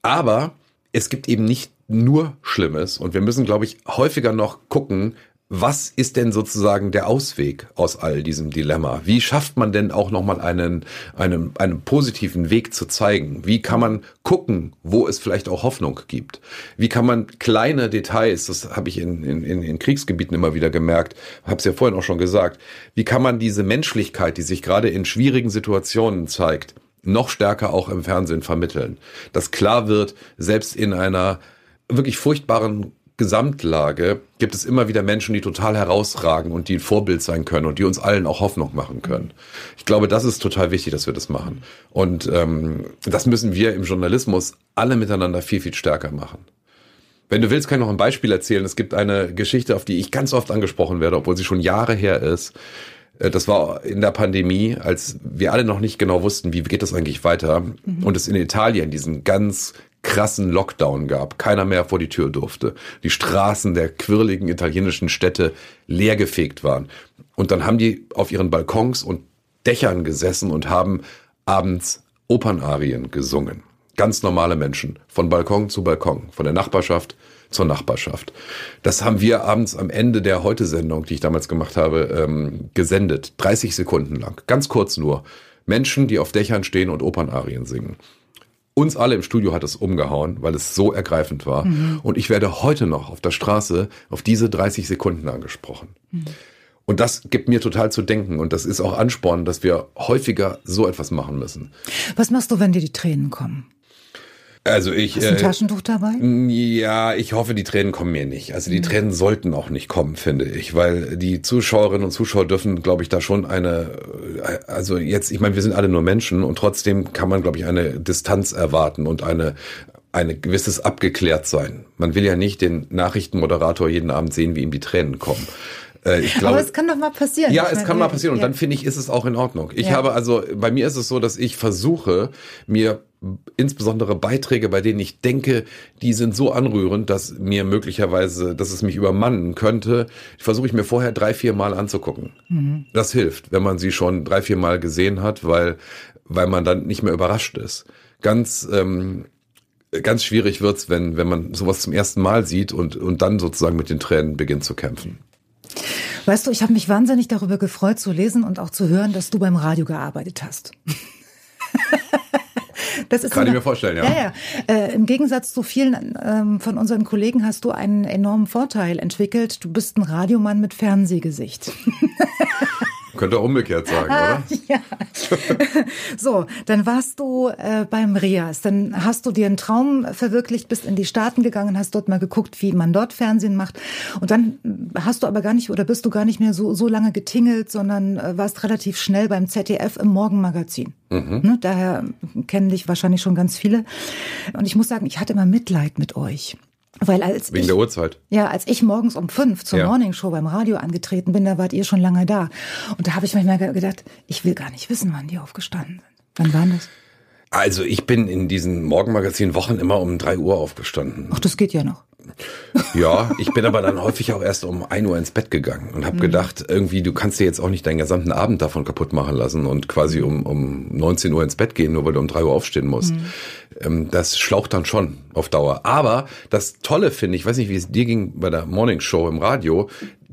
Aber es gibt eben nicht nur Schlimmes und wir müssen, glaube ich, häufiger noch gucken, was ist denn sozusagen der Ausweg aus all diesem Dilemma? Wie schafft man denn auch nochmal einen, einen, einen positiven Weg zu zeigen? Wie kann man gucken, wo es vielleicht auch Hoffnung gibt? Wie kann man kleine Details, das habe ich in, in, in Kriegsgebieten immer wieder gemerkt, habe es ja vorhin auch schon gesagt, wie kann man diese Menschlichkeit, die sich gerade in schwierigen Situationen zeigt, noch stärker auch im Fernsehen vermitteln? Dass klar wird, selbst in einer wirklich furchtbaren Gesamtlage gibt es immer wieder Menschen, die total herausragen und die ein Vorbild sein können und die uns allen auch Hoffnung machen können. Ich glaube, das ist total wichtig, dass wir das machen. Und ähm, das müssen wir im Journalismus alle miteinander viel, viel stärker machen. Wenn du willst, kann ich noch ein Beispiel erzählen. Es gibt eine Geschichte, auf die ich ganz oft angesprochen werde, obwohl sie schon Jahre her ist. Äh, das war in der Pandemie, als wir alle noch nicht genau wussten, wie geht das eigentlich weiter. Mhm. Und es in Italien diesen ganz krassen Lockdown gab, keiner mehr vor die Tür durfte, die Straßen der quirligen italienischen Städte leergefegt waren. Und dann haben die auf ihren Balkons und Dächern gesessen und haben abends Opernarien gesungen. Ganz normale Menschen, von Balkon zu Balkon, von der Nachbarschaft zur Nachbarschaft. Das haben wir abends am Ende der Heute-Sendung, die ich damals gemacht habe, ähm, gesendet. 30 Sekunden lang. Ganz kurz nur. Menschen, die auf Dächern stehen und Opernarien singen. Uns alle im Studio hat es umgehauen, weil es so ergreifend war. Mhm. Und ich werde heute noch auf der Straße auf diese 30 Sekunden angesprochen. Mhm. Und das gibt mir total zu denken und das ist auch Ansporn, dass wir häufiger so etwas machen müssen. Was machst du, wenn dir die Tränen kommen? Also ich. Hast du ein äh, Taschentuch dabei? Ja, ich hoffe, die Tränen kommen mir nicht. Also die mhm. Tränen sollten auch nicht kommen, finde ich, weil die Zuschauerinnen und Zuschauer dürfen, glaube ich, da schon eine, äh, also jetzt, ich meine, wir sind alle nur Menschen und trotzdem kann man, glaube ich, eine Distanz erwarten und eine eine gewisses abgeklärt sein. Man will ja nicht den Nachrichtenmoderator jeden Abend sehen, wie ihm die Tränen kommen. Äh, ich glaube, Aber es kann doch mal passieren. Ja, es kann mal passieren und ja. dann finde ich, ist es auch in Ordnung. Ich ja. habe also, bei mir ist es so, dass ich versuche, mir insbesondere Beiträge, bei denen ich denke, die sind so anrührend, dass mir möglicherweise, dass es mich übermannen könnte, versuche ich mir vorher drei, vier Mal anzugucken. Mhm. Das hilft, wenn man sie schon drei, vier Mal gesehen hat, weil, weil man dann nicht mehr überrascht ist. Ganz, ähm, ganz schwierig wird's, wenn, wenn man sowas zum ersten Mal sieht und, und dann sozusagen mit den Tränen beginnt zu kämpfen. Weißt du, ich habe mich wahnsinnig darüber gefreut zu lesen und auch zu hören, dass du beim Radio gearbeitet hast. <laughs> Das ist Kann ich mir vorstellen, ja. ja, ja. Äh, Im Gegensatz zu vielen ähm, von unseren Kollegen hast du einen enormen Vorteil entwickelt. Du bist ein Radiomann mit Fernsehgesicht. <laughs> Könnte auch umgekehrt sagen, oder? <laughs> ja. <laughs> so, dann warst du äh, beim Rias. Dann hast du dir einen Traum verwirklicht, bist in die Staaten gegangen, hast dort mal geguckt, wie man dort Fernsehen macht. Und dann hast du aber gar nicht oder bist du gar nicht mehr so, so lange getingelt, sondern äh, warst relativ schnell beim ZDF im Morgenmagazin. Mhm. Ne, daher kennen dich wahrscheinlich schon ganz viele. Und ich muss sagen, ich hatte immer Mitleid mit euch. Weil als Wegen ich, der Uhrzeit. Ja, als ich morgens um fünf zur ja. Morningshow beim Radio angetreten bin, da wart ihr schon lange da. Und da habe ich manchmal gedacht, ich will gar nicht wissen, wann die aufgestanden sind. Wann waren das? Also ich bin in diesen Morgenmagazin Wochen immer um drei Uhr aufgestanden. Ach, das geht ja noch. Ja, ich bin aber dann häufig auch erst um ein Uhr ins Bett gegangen und habe mhm. gedacht, irgendwie, du kannst dir jetzt auch nicht deinen gesamten Abend davon kaputt machen lassen und quasi um, um 19 Uhr ins Bett gehen, nur weil du um drei Uhr aufstehen musst. Mhm. Ähm, das schlaucht dann schon auf Dauer. Aber das Tolle finde ich, weiß nicht, wie es dir ging bei der Morning Show im Radio,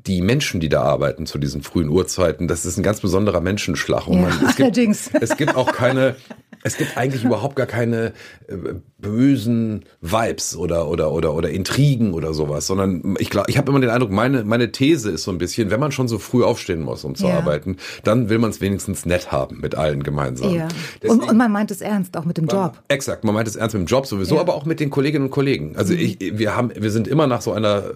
die Menschen, die da arbeiten zu diesen frühen Uhrzeiten, das ist ein ganz besonderer Menschenschlag. Und ja, man, es allerdings. Gibt, es gibt auch keine, es gibt eigentlich überhaupt gar keine äh, bösen Vibes oder oder oder oder Intrigen oder sowas, sondern ich glaube, ich habe immer den Eindruck, meine meine These ist so ein bisschen, wenn man schon so früh aufstehen muss, um zu Ja. arbeiten, dann will man es wenigstens nett haben mit allen gemeinsam. Ja. Und, Deswegen- und man meint es ernst, auch mit dem Job. Exakt, man meint es ernst mit dem Job sowieso, Ja. aber auch mit den Kolleginnen und Kollegen. Also Mhm. ich, wir haben, wir sind immer nach so einer äh,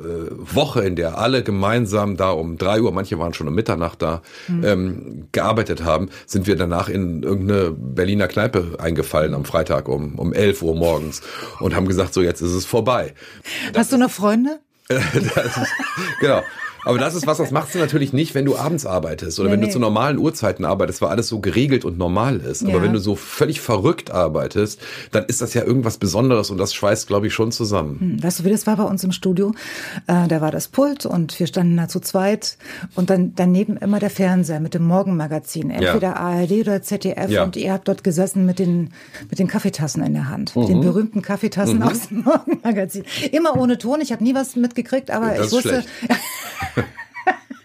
Woche, in der alle gemeinsam da um drei Uhr, manche waren schon um Mitternacht da, Mhm. ähm, gearbeitet haben, sind wir danach in irgendeine Berliner Kneipe eingefallen am Freitag um, um 11 Uhr morgens und haben gesagt, so jetzt ist es vorbei. Hast du noch Freunde? <laughs> Das ist, genau. Aber das ist was, das machst du natürlich nicht, wenn du abends arbeitest oder Nee, wenn du nee. zu normalen Uhrzeiten arbeitest, weil alles so geregelt und normal ist. Aber Ja. wenn du so völlig verrückt arbeitest, dann ist das ja irgendwas Besonderes und das schweißt, glaube ich, schon zusammen. Hm, Weißt du, wie das war bei uns im Studio? Äh, da war das Pult und wir standen da zu zweit und dann daneben immer der Fernseher mit dem Morgenmagazin, entweder ARD oder ZDF Ja. und ihr habt dort gesessen mit den mit den Kaffeetassen in der Hand, mit den Mhm. berühmten Kaffeetassen aus dem <laughs> Morgenmagazin. Immer ohne Ton, ich habe nie was mitgekriegt, aber Das ich wusste. <laughs>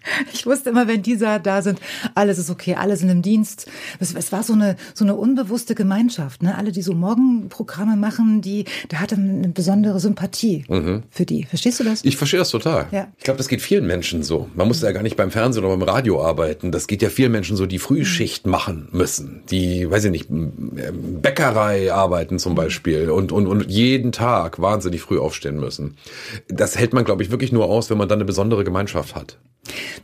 <laughs> Ich wusste immer, wenn die da sind, alles ist okay, alle sind im Dienst. Es, es war so eine so eine unbewusste Gemeinschaft. Ne? Alle, die so Morgenprogramme machen, die da hatte man eine besondere Sympathie für die. Verstehst du das? Mhm. Ich verstehe das total. Ja. Ich glaube, das geht vielen Menschen so. Man muss ja gar nicht beim Fernsehen oder beim Radio arbeiten. Das geht ja vielen Menschen so, die Frühschicht machen müssen. Die, weiß ich nicht, ähm, Bäckerei arbeiten zum Beispiel und, und, und jeden Tag wahnsinnig früh aufstehen müssen. Das hält man, glaube ich, wirklich nur aus, wenn man dann eine besondere Gemeinschaft hat.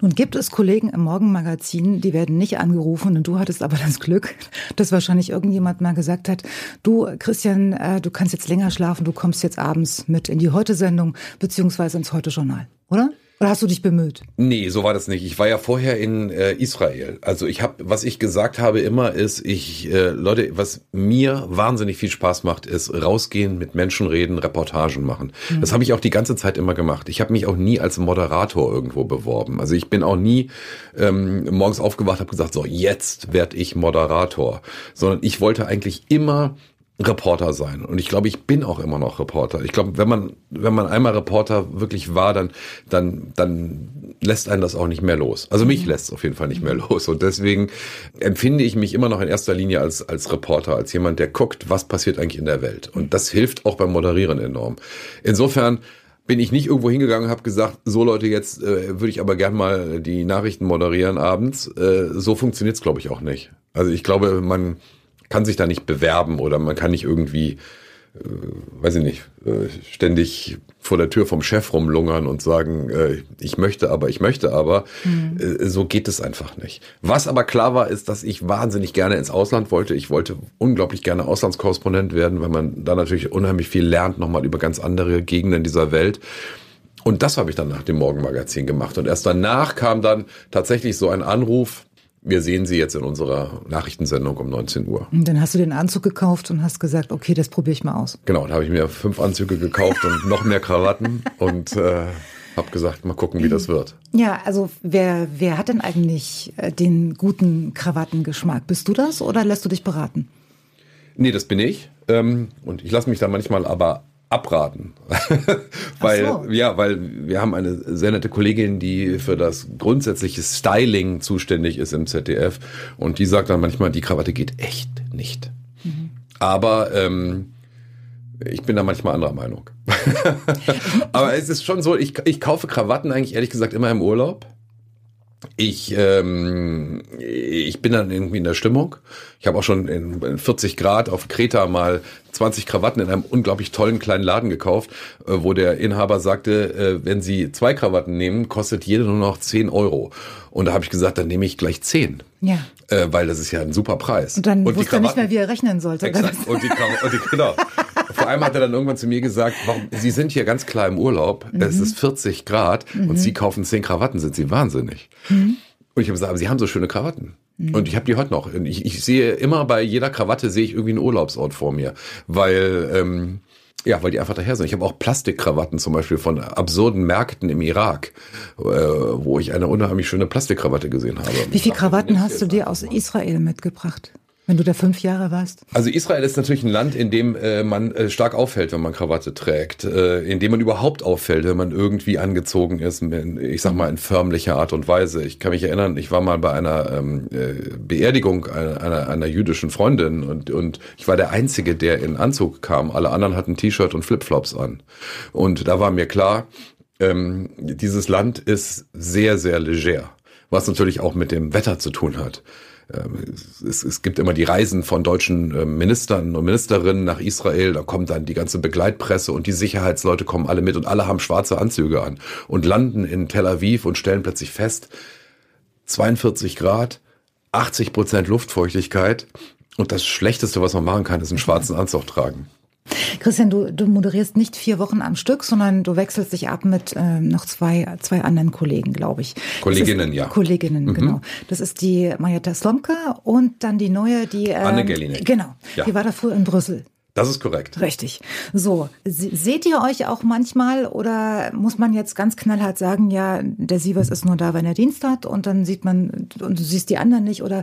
Nun gibt es Kollegen im Morgenmagazin, die werden nicht angerufen und du hattest aber das Glück, dass wahrscheinlich irgendjemand mal gesagt hat, du Christian, äh, du kannst jetzt länger schlafen, du kommst jetzt abends mit in die Heute-Sendung beziehungsweise ins Heute-Journal, oder? Oder hast du dich bemüht? Nee, so war das nicht. Ich war ja vorher in äh, Israel. Also ich habe, was ich gesagt habe immer ist, ich, äh, Leute, was mir wahnsinnig viel Spaß macht, ist rausgehen, mit Menschen reden, Reportagen machen. Das habe ich auch die ganze Zeit immer gemacht. Ich habe mich auch nie als Moderator irgendwo beworben. Also ich bin auch nie ähm, morgens aufgewacht, habe gesagt, so jetzt werd ich Moderator, sondern ich wollte eigentlich immer Reporter sein. Und ich glaube, ich bin auch immer noch Reporter. Ich glaube, wenn man, wenn man einmal Reporter wirklich war, dann, dann, dann lässt einen das auch nicht mehr los. Also mich lässt es auf jeden Fall nicht mehr los. Und deswegen empfinde ich mich immer noch in erster Linie als, als Reporter, als jemand, der guckt, was passiert eigentlich in der Welt. Und das hilft auch beim Moderieren enorm. Insofern, bin ich nicht irgendwo hingegangen und habe gesagt, so Leute, jetzt äh, würde ich aber gern mal die Nachrichten moderieren abends. Äh, so funktioniert's, glaube ich, auch nicht. Also ich glaube, man kann sich da nicht bewerben oder man kann nicht irgendwie, äh, weiß ich nicht, äh, ständig vor der Tür vom Chef rumlungern und sagen, äh, ich möchte aber, ich möchte aber. Äh, so geht es einfach nicht. Was aber klar war, ist, dass ich wahnsinnig gerne ins Ausland wollte. Ich wollte unglaublich gerne Auslandskorrespondent werden, weil man da natürlich unheimlich viel lernt, nochmal über ganz andere Gegenden dieser Welt. Und das habe ich dann nach dem Morgenmagazin gemacht. Und erst danach kam dann tatsächlich so ein Anruf, wir sehen Sie jetzt in unserer Nachrichtensendung um 19 Uhr. Und dann hast du den Anzug gekauft und hast gesagt, okay, das probiere ich mal aus. Genau, da habe ich mir fünf Anzüge gekauft und noch mehr Krawatten und äh, habe gesagt, mal gucken, wie das wird. Ja, also wer, wer hat denn eigentlich äh, den guten Krawattengeschmack? Bist du das oder lässt du dich beraten? Nee, das bin ich. Ähm, und ich lasse mich da manchmal aber abraten. <laughs> weil, so. ja, weil wir haben eine sehr nette Kollegin, die für das grundsätzliche Styling zuständig ist im ZDF. Und die sagt dann manchmal, die Krawatte geht echt nicht. Aber ähm, ich bin da manchmal anderer Meinung. <laughs> Aber es ist schon so, ich, ich kaufe Krawatten eigentlich ehrlich gesagt immer im Urlaub. Ich, ähm, ich bin dann irgendwie in der Stimmung. Ich habe auch schon in, in 40 Grad auf Kreta mal 20 Krawatten in einem unglaublich tollen kleinen Laden gekauft, äh, wo der Inhaber sagte, äh, wenn Sie zwei Krawatten nehmen, kostet jede nur noch 10 Euro. Und da habe ich gesagt, dann nehme ich gleich 10. Ja. Äh, weil das ist ja ein super Preis. Und dann die wusste er nicht mehr, wie er rechnen sollte. Exakt. Und die, und die genau. <laughs> Vor allem hat er dann irgendwann zu mir gesagt, warum, Sie sind hier ganz klar im Urlaub, es ist 40 Grad und Sie kaufen 10 Krawatten, sind Sie wahnsinnig. Und ich habe gesagt, aber Sie haben so schöne Krawatten. Und ich habe die heute noch. Ich, ich sehe immer bei jeder Krawatte sehe ich irgendwie einen Urlaubsort vor mir, weil ähm, ja, weil die einfach daher sind. Ich habe auch Plastikkrawatten zum Beispiel von absurden Märkten im Irak, äh, wo ich eine unheimlich schöne Plastikkrawatte gesehen habe. Wie viele Krawatten hast du dir aus Israel mitgebracht? Wenn du da fünf Jahre warst? Also Israel ist natürlich ein Land, in dem äh, man äh, stark auffällt, wenn man Krawatte trägt, äh, in dem man überhaupt auffällt, wenn man irgendwie angezogen ist, in, ich sag mal in förmlicher Art und Weise. Ich kann mich erinnern, ich war mal bei einer ähm, äh, Beerdigung einer, einer, einer jüdischen Freundin und, und ich war der Einzige, der in Anzug kam. Alle anderen hatten T-Shirt und Flipflops an. Und da war mir klar, ähm, dieses Land ist sehr, sehr leger, was natürlich auch mit dem Wetter zu tun hat. Ähm, es, es, gibt immer die Reisen von deutschen ähm, Ministern und Ministerinnen nach Israel, da kommt dann die ganze Begleitpresse und die Sicherheitsleute kommen alle mit und alle haben schwarze Anzüge an und landen in Tel Aviv und stellen plötzlich fest, 42 Grad, 80 Prozent Luftfeuchtigkeit und das Schlechteste, was man machen kann, ist einen schwarzen Anzug tragen. Christian, du, du moderierst nicht vier Wochen am Stück, sondern du wechselst dich ab mit äh, noch zwei, zwei anderen Kollegen, glaube ich. Kolleginnen, ja. Kolleginnen, mhm. genau. Das ist die Majeta Slomka und dann die neue, die... Äh, Anne Gellinek. Genau, ja. die war da früher in Brüssel. Das ist korrekt. Richtig. So, seht ihr euch auch manchmal oder muss man jetzt ganz knallhart sagen, ja, der Sievers ist nur da, wenn er Dienst hat und dann sieht man und du siehst die anderen nicht oder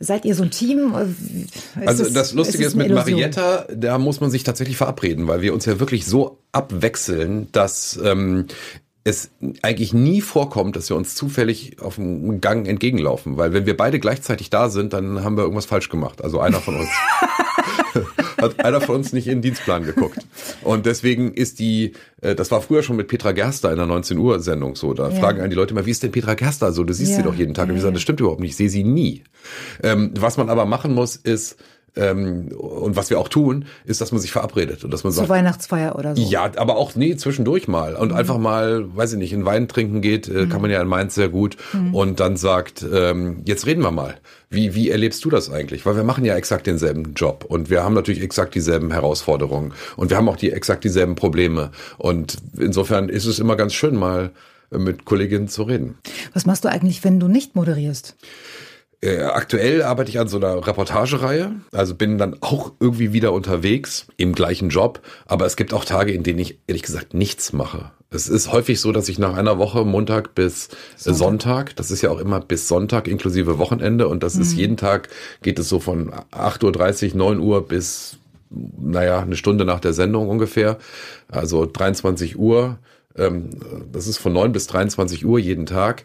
seid ihr so ein Team? Ist also das Lustige ist, ist mit Marietta, da muss man sich tatsächlich verabreden, weil wir uns ja wirklich so abwechseln, dass ähm, es eigentlich nie vorkommt, dass wir uns zufällig auf dem Gang entgegenlaufen, weil wenn wir beide gleichzeitig da sind, dann haben wir irgendwas falsch gemacht. Also einer von uns. <laughs> hat einer von uns nicht in den Dienstplan geguckt. Und deswegen ist die, äh, das war früher schon mit Petra Gerster in der 19 Uhr Sendung so. Da ja. fragen einen die Leute mal, wie ist denn Petra Gerster so? Du siehst ja. sie doch jeden Tag. Und wir sagen, das stimmt überhaupt nicht. Ich sehe sie nie. Ähm, was man aber machen muss, ist, ähm, und was wir auch tun, ist, dass man sich verabredet und dass man Zur sagt. Weihnachtsfeier oder so. Ja, aber auch, nee, zwischendurch mal. Und mhm. einfach mal, weiß ich nicht, in Wein trinken geht, äh, mhm. kann man ja in Mainz sehr gut. Mhm. Und dann sagt, ähm, jetzt reden wir mal. Wie, wie erlebst du das eigentlich? Weil wir machen ja exakt denselben Job und wir haben natürlich exakt dieselben Herausforderungen und wir haben auch die exakt dieselben Probleme. Und insofern ist es immer ganz schön, mal mit Kolleginnen zu reden. Was machst du eigentlich, wenn du nicht moderierst? Äh, aktuell arbeite ich an so einer Reportagereihe, also bin dann auch irgendwie wieder unterwegs im gleichen Job, aber es gibt auch Tage, in denen ich ehrlich gesagt nichts mache. Es ist häufig so, dass ich nach einer Woche Montag bis Sonntag, Sonntag das ist ja auch immer bis Sonntag inklusive Wochenende und das mhm. ist jeden Tag geht es so von 8.30 Uhr, 9 Uhr bis, naja, eine Stunde nach der Sendung ungefähr, also 23 Uhr. Ähm, das ist von 9 bis 23 Uhr jeden Tag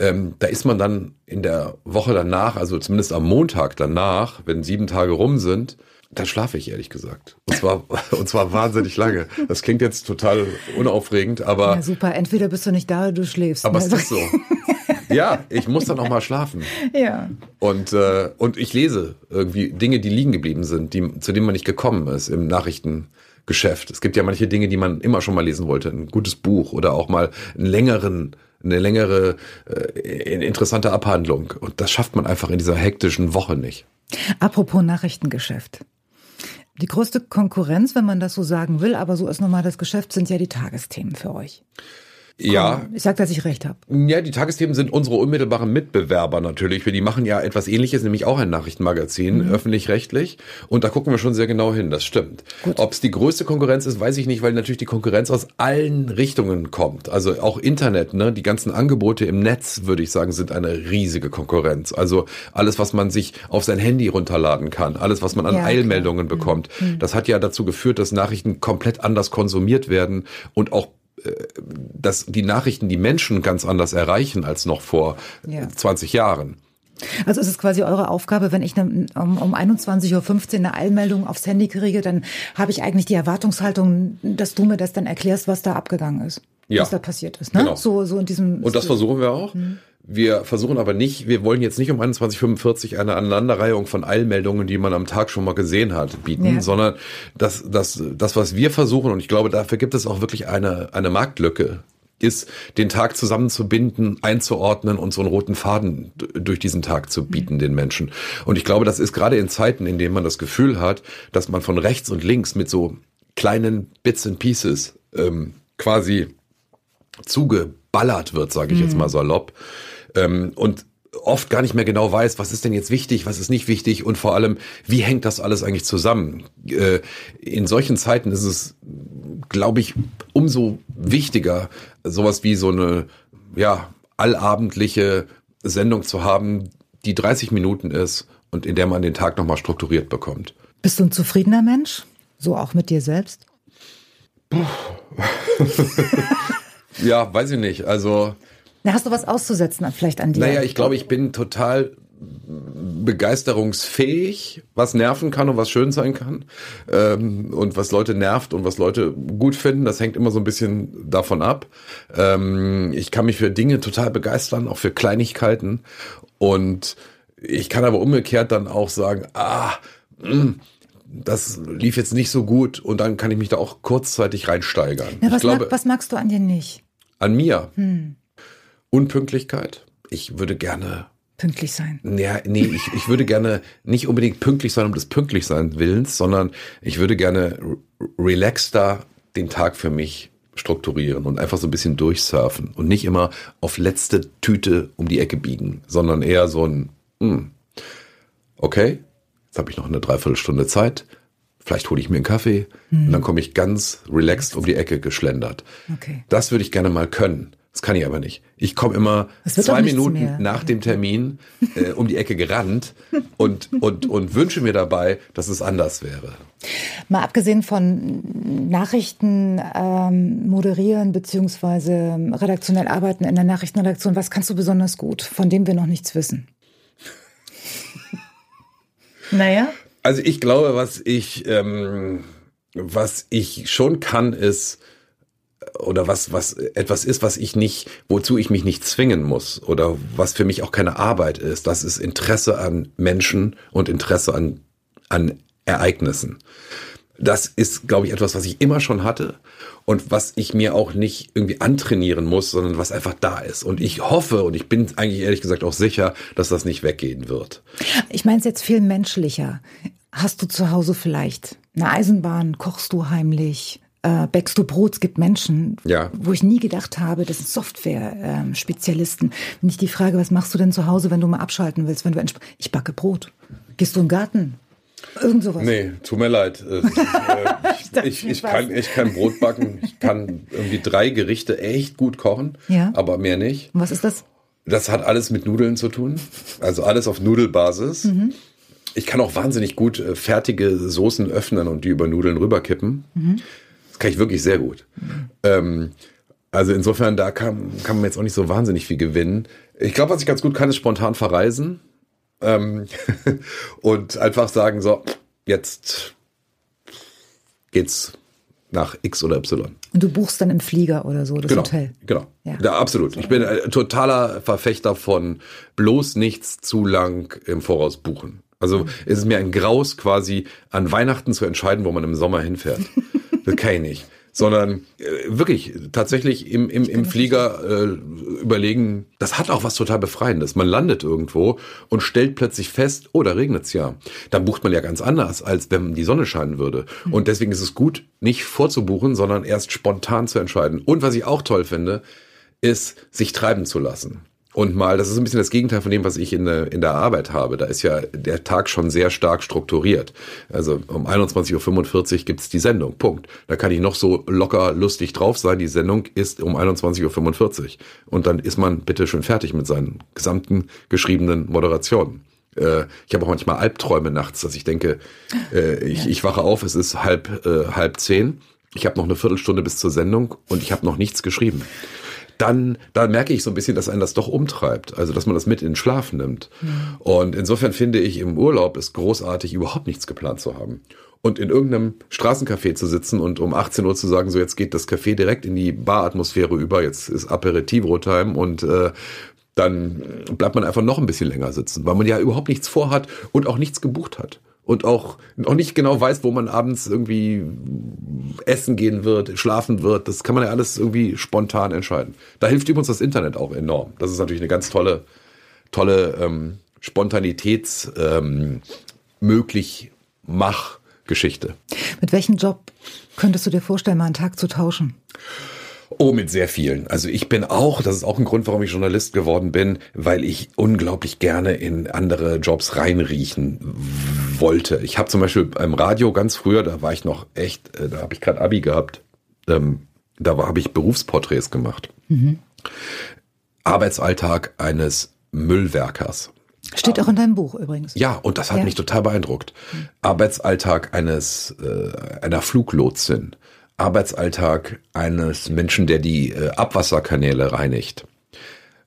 ähm, da ist man dann in der Woche danach, also zumindest am Montag danach, wenn sieben Tage rum sind, da schlafe ich ehrlich gesagt. Und zwar, <laughs> und zwar wahnsinnig lange. Das klingt jetzt total unaufregend, aber. Ja, super. Entweder bist du nicht da oder du schläfst. Aber ne? es ist so. Ja, ich muss dann auch mal schlafen. Ja. Und, äh, und ich lese irgendwie Dinge, die liegen geblieben sind, die, zu denen man nicht gekommen ist im Nachrichtengeschäft. Es gibt ja manche Dinge, die man immer schon mal lesen wollte. Ein gutes Buch oder auch mal einen längeren eine längere, äh, interessante Abhandlung. Und das schafft man einfach in dieser hektischen Woche nicht. Apropos Nachrichtengeschäft. Die größte Konkurrenz, wenn man das so sagen will, aber so ist nun mal das Geschäft, sind ja die Tagesthemen für euch. Ja. Ich sag, dass ich recht habe. Ja, die Tagesthemen sind unsere unmittelbaren Mitbewerber natürlich. Die machen ja etwas ähnliches, nämlich auch ein Nachrichtenmagazin, mhm. öffentlich-rechtlich. Und da gucken wir schon sehr genau hin, das stimmt. Ob es die größte Konkurrenz ist, weiß ich nicht, weil natürlich die Konkurrenz aus allen Richtungen kommt. Also auch Internet, ne? Die ganzen Angebote im Netz, würde ich sagen, sind eine riesige Konkurrenz. Also alles, was man sich auf sein Handy runterladen kann, alles, was man an ja, Eilmeldungen klar. bekommt, mhm. das hat ja dazu geführt, dass Nachrichten komplett anders konsumiert werden und auch dass die Nachrichten die Menschen ganz anders erreichen als noch vor ja. 20 Jahren. Also es ist quasi eure Aufgabe, wenn ich um, um 21.15 Uhr eine Eilmeldung aufs Handy kriege, dann habe ich eigentlich die Erwartungshaltung, dass du mir das dann erklärst, was da abgegangen ist. Ja. Was da passiert ist. Ne? Genau. So, so in diesem Und das versuchen wir auch. Mhm. Wir versuchen aber nicht, wir wollen jetzt nicht um 21.45 eine Aneinanderreihung von Eilmeldungen, die man am Tag schon mal gesehen hat, bieten, ja. sondern das, das, das, was wir versuchen, und ich glaube, dafür gibt es auch wirklich eine, eine Marktlücke, ist, den Tag zusammenzubinden, einzuordnen und so einen roten Faden durch diesen Tag zu bieten den Menschen. Und ich glaube, das ist gerade in Zeiten, in denen man das Gefühl hat, dass man von rechts und links mit so kleinen Bits and Pieces ähm, quasi zugeballert wird, sage ich mhm. jetzt mal salopp. Ähm, und oft gar nicht mehr genau weiß, was ist denn jetzt wichtig, was ist nicht wichtig und vor allem, wie hängt das alles eigentlich zusammen? Äh, in solchen Zeiten ist es, glaube ich, umso wichtiger, sowas wie so eine, ja, allabendliche Sendung zu haben, die 30 Minuten ist und in der man den Tag nochmal strukturiert bekommt. Bist du ein zufriedener Mensch? So auch mit dir selbst? <laughs> ja, weiß ich nicht. Also. Na, hast du was auszusetzen vielleicht an dir? Naja, ich glaube, ich bin total begeisterungsfähig, was nerven kann und was schön sein kann. Ähm, und was Leute nervt und was Leute gut finden, das hängt immer so ein bisschen davon ab. Ähm, ich kann mich für Dinge total begeistern, auch für Kleinigkeiten. Und ich kann aber umgekehrt dann auch sagen, ah, mh, hm, das lief jetzt nicht so gut und dann kann ich mich da auch kurzzeitig reinsteigern. Na, was, glaube, mag, was magst du an dir nicht? An mir? Hm. Unpünktlichkeit. Ich würde gerne pünktlich sein. Ja, nee, ich, ich würde gerne nicht unbedingt pünktlich sein um des pünktlich sein Willens, sondern ich würde gerne relaxter den Tag für mich strukturieren und einfach so ein bisschen durchsurfen und nicht immer auf letzte Tüte um die Ecke biegen, sondern eher so ein, hm, okay, jetzt habe ich noch eine Dreiviertelstunde Zeit, vielleicht hole ich mir einen Kaffee hm. und dann komme ich ganz relaxed um die Ecke geschlendert. Okay. Das würde ich gerne mal können. Das kann ich aber nicht. Ich komme immer zwei Minuten mehr. nach dem Termin äh, um die Ecke gerannt und, und, und wünsche mir dabei, dass es anders wäre. Mal abgesehen von Nachrichten ähm, moderieren beziehungsweise redaktionell arbeiten in der Nachrichtenredaktion, was kannst du besonders gut, von dem wir noch nichts wissen? <laughs> naja. Also ich glaube, was ich, ähm, was ich schon kann, ist oder was, was etwas ist, was ich nicht, wozu ich mich nicht zwingen muss oder was für mich auch keine Arbeit ist. Das ist Interesse an Menschen und Interesse an, an Ereignissen. Das ist, glaube ich, etwas, was ich immer schon hatte und was ich mir auch nicht irgendwie antrainieren muss, sondern was einfach da ist. Und ich hoffe und ich bin eigentlich ehrlich gesagt auch sicher, dass das nicht weggehen wird. Ich meine es jetzt viel menschlicher. Hast du zu Hause vielleicht eine Eisenbahn? Kochst du heimlich? Äh, Backst du Brot, es gibt Menschen, ja. wo ich nie gedacht habe, das sind Software-Spezialisten. Wenn ich die Frage, was machst du denn zu Hause, wenn du mal abschalten willst, wenn du ich backe Brot. Gehst du im Garten? Irgend sowas. Nee, tut mir leid. Äh, <laughs> ich, ich, ich, kann, ich kann Brot backen. Ich kann irgendwie drei Gerichte echt gut kochen, ja. aber mehr nicht. Und was ist das? Das hat alles mit Nudeln zu tun. Also alles auf Nudelbasis. Mhm. Ich kann auch wahnsinnig gut äh, fertige Soßen öffnen und die über Nudeln rüberkippen. Mhm kann ich wirklich sehr gut. Mhm. Ähm, also insofern, da kann, kann man jetzt auch nicht so wahnsinnig viel gewinnen. Ich glaube, was ich ganz gut kann, ist spontan verreisen. Ähm, <laughs> und einfach sagen, so, jetzt geht's nach X oder Y. Und du buchst dann im Flieger oder so das genau, Hotel. Genau. Ja. ja, absolut. Ich bin ein totaler Verfechter von bloß nichts zu lang im Voraus buchen. Also mhm. ist es mir ein Graus, quasi an Weihnachten zu entscheiden, wo man im Sommer hinfährt. <laughs> Das kann ich nicht. Sondern äh, wirklich tatsächlich im, im, im Flieger äh, überlegen, das hat auch was total Befreiendes. Man landet irgendwo und stellt plötzlich fest, oh, da regnet's ja. Dann bucht man ja ganz anders, als wenn die Sonne scheinen würde. Mhm. Und deswegen ist es gut, nicht vorzubuchen, sondern erst spontan zu entscheiden. Und was ich auch toll finde, ist, sich treiben zu lassen und mal, das ist ein bisschen das Gegenteil von dem, was ich in der, in der Arbeit habe. Da ist ja der Tag schon sehr stark strukturiert. Also um 21.45 Uhr gibt's die Sendung. Punkt. Da kann ich noch so locker lustig drauf sein. Die Sendung ist um 21.45 Uhr. Und dann ist man bitte schon fertig mit seinen gesamten geschriebenen Moderationen. Äh, ich habe auch manchmal Albträume nachts, dass ich denke, äh, ich, ich wache auf, es ist halb, äh, halb zehn. Ich habe noch eine Viertelstunde bis zur Sendung und ich habe noch nichts geschrieben dann, dann merke ich so ein bisschen, dass einen das doch umtreibt. Also, dass man das mit in den Schlaf nimmt. Mhm. Und insofern finde ich, im Urlaub ist großartig, überhaupt nichts geplant zu haben. Und in irgendeinem Straßencafé zu sitzen und um 18 Uhr zu sagen, so jetzt geht das Café direkt in die Baratmosphäre über, jetzt ist Aperitivo-Time und äh, dann bleibt man einfach noch ein bisschen länger sitzen, weil man ja überhaupt nichts vorhat und auch nichts gebucht hat und auch noch nicht genau weiß, wo man abends irgendwie essen gehen wird, schlafen wird. Das kann man ja alles irgendwie spontan entscheiden. Da hilft übrigens das Internet auch enorm. Das ist natürlich eine ganz tolle, tolle ähm, Spontanitäts ähm. Mit welchem Job könntest du dir vorstellen, mal einen Tag zu tauschen? Oh, mit sehr vielen. Also ich bin auch, das ist auch ein Grund, warum ich Journalist geworden bin, weil ich unglaublich gerne in andere Jobs reinriechen wollte. Ich habe zum Beispiel beim Radio ganz früher, da war ich noch echt, äh, da habe ich gerade Abi gehabt, ähm, da habe ich Berufsporträts gemacht. Mhm. Arbeitsalltag eines Müllwerkers. Steht auch in deinem Buch übrigens. Ja, und das hat Ja. mich total beeindruckt. Arbeitsalltag eines äh, einer Fluglotsin, Arbeitsalltag eines Menschen, der die äh, Abwasserkanäle reinigt.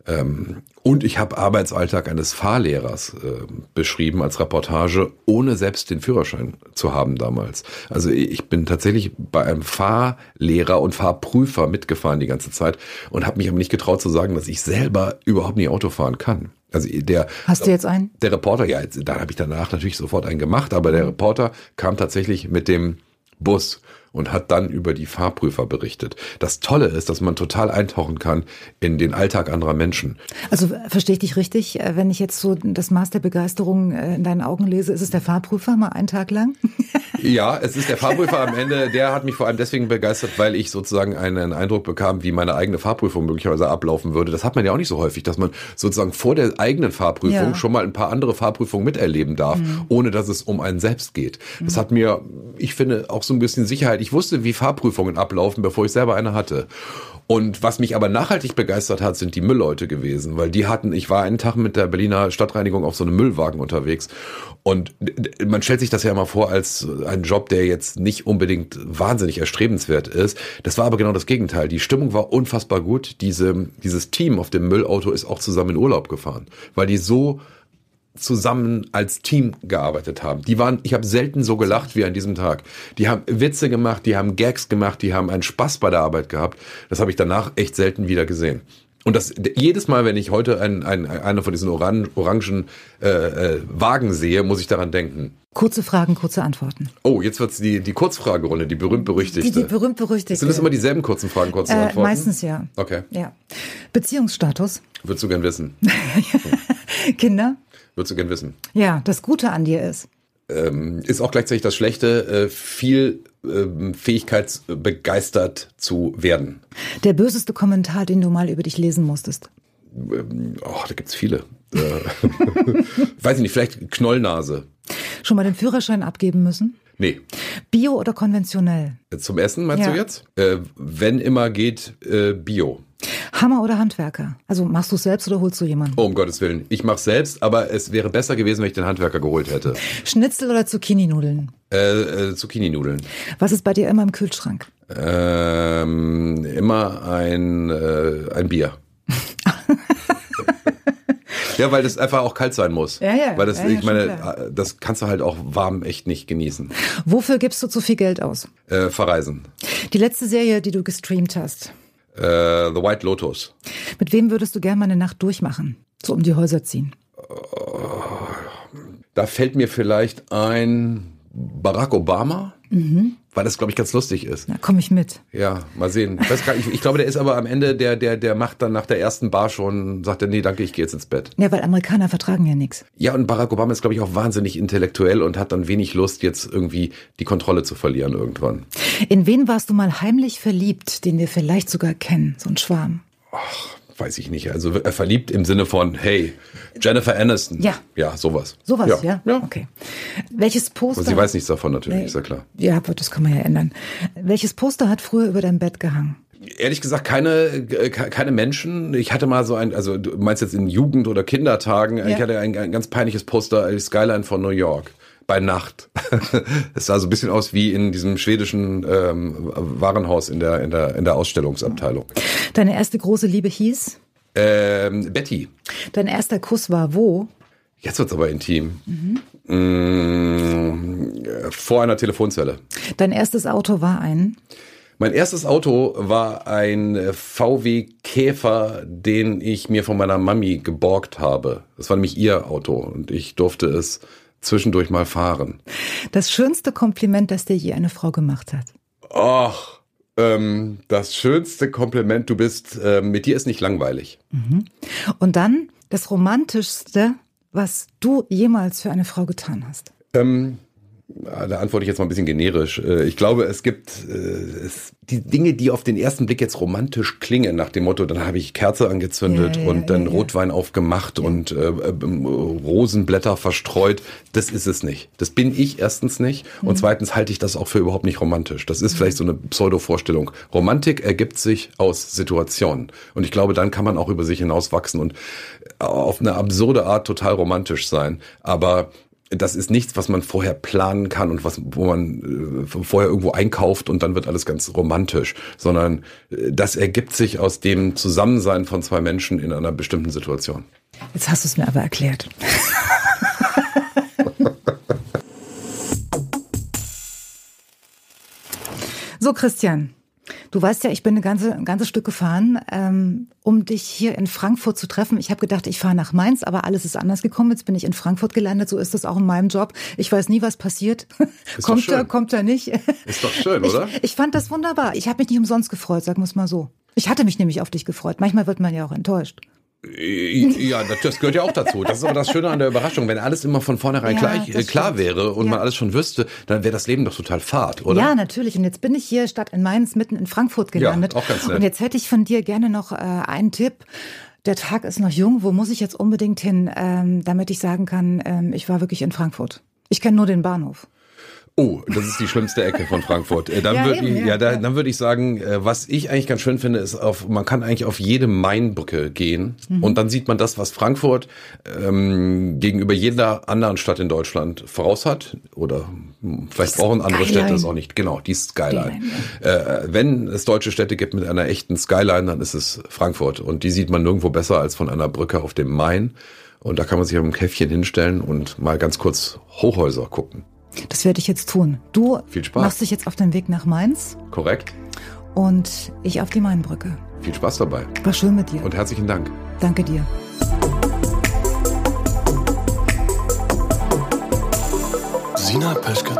Ähm, und ich habe Arbeitsalltag eines Fahrlehrers äh, beschrieben als Reportage, ohne selbst den Führerschein zu haben damals. Also ich bin tatsächlich bei einem Fahrlehrer und Fahrprüfer mitgefahren die ganze Zeit und habe mich aber nicht getraut zu sagen, dass ich selber überhaupt nie Auto fahren kann. Also der Hast du jetzt einen? der Reporter, ja, da habe ich danach natürlich sofort einen gemacht, aber der Reporter kam tatsächlich mit dem Bus und hat dann über die Fahrprüfer berichtet. Das Tolle ist, dass man total eintauchen kann in den Alltag anderer Menschen. Also verstehe ich dich richtig? Äh, Wenn ich jetzt so das Maß der Begeisterung äh, in deinen Augen lese, ist es der Fahrprüfer mal einen Tag lang? <laughs> Ja, es ist der Fahrprüfer am Ende, <laughs> der hat mich vor allem deswegen begeistert, weil ich sozusagen einen Eindruck bekam, wie meine eigene Fahrprüfung möglicherweise ablaufen würde. Das hat man ja auch nicht so häufig, dass man sozusagen vor der eigenen Fahrprüfung Ja. schon mal ein paar andere Fahrprüfungen miterleben darf, ohne dass es um einen selbst geht. Das hat mir, ich finde, auch so ein bisschen Sicherheit. Ich wusste, wie Fahrprüfungen ablaufen, bevor ich selber eine hatte. Und was mich aber nachhaltig begeistert hat, sind die Müllleute gewesen, weil die hatten, ich war einen Tag mit der Berliner Stadtreinigung auf so einem Müllwagen unterwegs und man stellt sich das ja immer vor als einen Job, der jetzt nicht unbedingt wahnsinnig erstrebenswert ist. Das war aber genau das Gegenteil. Die Stimmung war unfassbar gut. Diese, dieses Team auf dem Müllauto ist auch zusammen in Urlaub gefahren, weil die so zusammen als Team gearbeitet haben. Die waren, ich habe selten so gelacht wie an diesem Tag. Die haben Witze gemacht, die haben Gags gemacht, die haben einen Spaß bei der Arbeit gehabt. Das habe ich danach echt selten wieder gesehen. Und das jedes Mal, wenn ich heute einen, einen, einer von diesen oran, orangen äh, äh, Wagen sehe, muss ich daran denken. Kurze Fragen, kurze Antworten. Oh, jetzt wird's die die Kurzfragerunde, die berühmt berüchtigte. Die, die berühmt-berüchtigte. Sind das immer dieselben kurzen Fragen, kurzen äh, Antworten? Meistens ja. Okay. Ja. Beziehungsstatus? Würdest du gern wissen? <laughs> Kinder? Würdest du gern wissen? Ja, das Gute an dir ist. ähm, ist auch gleichzeitig das Schlechte, äh, viel ähm, fähigkeitsbegeistert zu werden. Der böseste Kommentar, den du mal über dich lesen musstest. Ähm, oh, da gibt's viele. Äh, <laughs> weiß ich nicht, vielleicht Knollnase. Schon mal den Führerschein abgeben müssen? Nee. Bio oder konventionell? Zum Essen meinst Ja. du jetzt? Äh, wenn immer geht, äh, Bio. Hammer oder Handwerker? Also machst du es selbst oder holst du jemanden? Oh, um Gottes Willen. Ich mach's selbst, aber es wäre besser gewesen, wenn ich den Handwerker geholt hätte. Schnitzel oder Zucchini-Nudeln? Äh, äh, Zucchini-Nudeln. Was ist bei dir immer im Kühlschrank? Ähm, immer ein, äh, ein Bier. <laughs> ja, weil das einfach auch kalt sein muss. Ja, ja. Weil das, Ja, ja, ich meine, klar. äh, das kannst du halt auch warm echt nicht genießen. Wofür gibst du zu viel Geld aus? Äh, verreisen. Die letzte Serie, die du gestreamt hast. Äh, The White Lotus. Mit wem würdest du gerne mal eine Nacht durchmachen? So um die Häuser ziehen. Da fällt mir vielleicht ein Barack Obama, Mhm. Weil das, glaube ich, ganz lustig ist. Da komme ich mit. Ja, mal sehen. Ich, ich, ich glaube, der ist aber am Ende, der, der, der macht dann nach der ersten Bar schon, sagt er, nee, danke, ich gehe jetzt ins Bett. Ja, weil Amerikaner vertragen ja nichts. Ja, und Barack Obama ist, glaube ich, auch wahnsinnig intellektuell und hat dann wenig Lust, jetzt irgendwie die Kontrolle zu verlieren irgendwann. In wen warst du mal heimlich verliebt, den wir vielleicht sogar kennen? So ein Schwarm. Weiß ich nicht. Also äh, verliebt im Sinne von, hey, Jennifer Aniston. Ja. Ja, sowas. Sowas, ja? Ja. ja. Okay. Welches Poster? Und sie weiß nichts davon natürlich, Nee. ist ja klar. Ja, das kann man ja ändern. Welches Poster hat früher über dein Bett gehangen? Ehrlich gesagt, keine, äh, ke- keine Menschen. Ich hatte mal so ein, also du meinst jetzt in Jugend- oder Kindertagen, ich hatte ein, ein ganz peinliches Poster, Skyline von New York. Bei Nacht. <laughs> Es sah so ein bisschen aus wie in diesem schwedischen ähm, Warenhaus in der, in, der, in der Ausstellungsabteilung. Deine erste große Liebe hieß? Ähm, Betty. Dein erster Kuss war wo? Jetzt wird's aber intim. Mm, äh, vor einer Telefonzelle. Dein erstes Auto war ein? Mein erstes Auto war ein VW Käfer, den ich mir von meiner Mami geborgt habe. Das war nämlich ihr Auto und ich durfte es zwischendurch mal fahren. Das schönste Kompliment, das dir je eine Frau gemacht hat. Ach, ähm, das schönste Kompliment, du bist, äh, mit dir ist nicht langweilig. Und dann das romantischste, was du jemals für eine Frau getan hast. Ähm, da antworte ich jetzt mal ein bisschen generisch. Äh, ich glaube, es gibt äh, es, die Dinge, die auf den ersten Blick jetzt romantisch klingen, nach dem Motto, dann habe ich Kerze angezündet ja, ja, und dann ja, Rotwein aufgemacht und äh, äh, Rosenblätter verstreut. Das ist es nicht. Das bin ich erstens nicht. Mhm. Und zweitens halte ich das auch für überhaupt nicht romantisch. Das ist mhm. vielleicht so eine Pseudo-Vorstellung. Romantik ergibt sich aus Situationen. Und ich glaube, dann kann man auch über sich hinauswachsen und auf eine absurde Art total romantisch sein. Aber das ist nichts, was man vorher planen kann und was, wo man äh, vorher irgendwo einkauft und dann wird alles ganz romantisch, sondern äh, das ergibt sich aus dem Zusammensein von zwei Menschen in einer bestimmten Situation. Jetzt hast du es mir aber erklärt. <laughs> so, Christian. Du weißt ja, ich bin eine ganze, ein ganzes Stück gefahren, ähm, um dich hier in Frankfurt zu treffen. Ich habe gedacht, ich fahre nach Mainz, aber alles ist anders gekommen. Jetzt bin ich in Frankfurt gelandet. So ist das auch in meinem Job. Ich weiß nie, was passiert. <laughs> Ist kommt er, kommt er nicht. Ist doch schön, oder? Ich, ich fand das wunderbar. Ich habe mich nicht umsonst gefreut, sagen wir es mal so. Ich hatte mich nämlich auf dich gefreut. Manchmal wird man ja auch enttäuscht. Ja, das gehört ja auch dazu. Das ist aber das Schöne an der Überraschung. Wenn alles immer von vornherein ja, gleich, äh, klar wäre und ja. man alles schon wüsste, dann wäre das Leben doch total fad, oder? Ja, natürlich. Und jetzt bin ich hier statt in Mainz mitten in Frankfurt gelandet. Ja, auch ganz nett. Und jetzt hätte ich von dir gerne noch äh, einen Tipp. Der Tag ist noch jung. Wo muss ich jetzt unbedingt hin, ähm, damit ich sagen kann, ähm, ich war wirklich in Frankfurt? Ich kenne nur den Bahnhof. Oh, das ist die schlimmste Ecke von Frankfurt. Äh, dann ja, würde ich, ja, ja, da, dann würde ich sagen, äh, was ich eigentlich ganz schön finde, ist auf, man kann eigentlich auf jede Mainbrücke gehen mhm. und dann sieht man das, was Frankfurt ähm, gegenüber jeder anderen Stadt in Deutschland voraus hat oder vielleicht brauchen andere Städte es auch nicht. Genau, die Skyline. Skyline äh, wenn es deutsche Städte gibt mit einer echten Skyline, dann ist es Frankfurt und die sieht man nirgendwo besser als von einer Brücke auf dem Main und da kann man sich auf ein Käffchen hinstellen und mal ganz kurz Hochhäuser gucken. Das werde ich jetzt tun. Du Viel Spaß. machst dich jetzt auf den Weg nach Mainz. Korrekt. Und ich auf die Mainbrücke. Viel Spaß dabei. War schön mit dir. Und herzlichen Dank. Danke dir. Sina Peschke.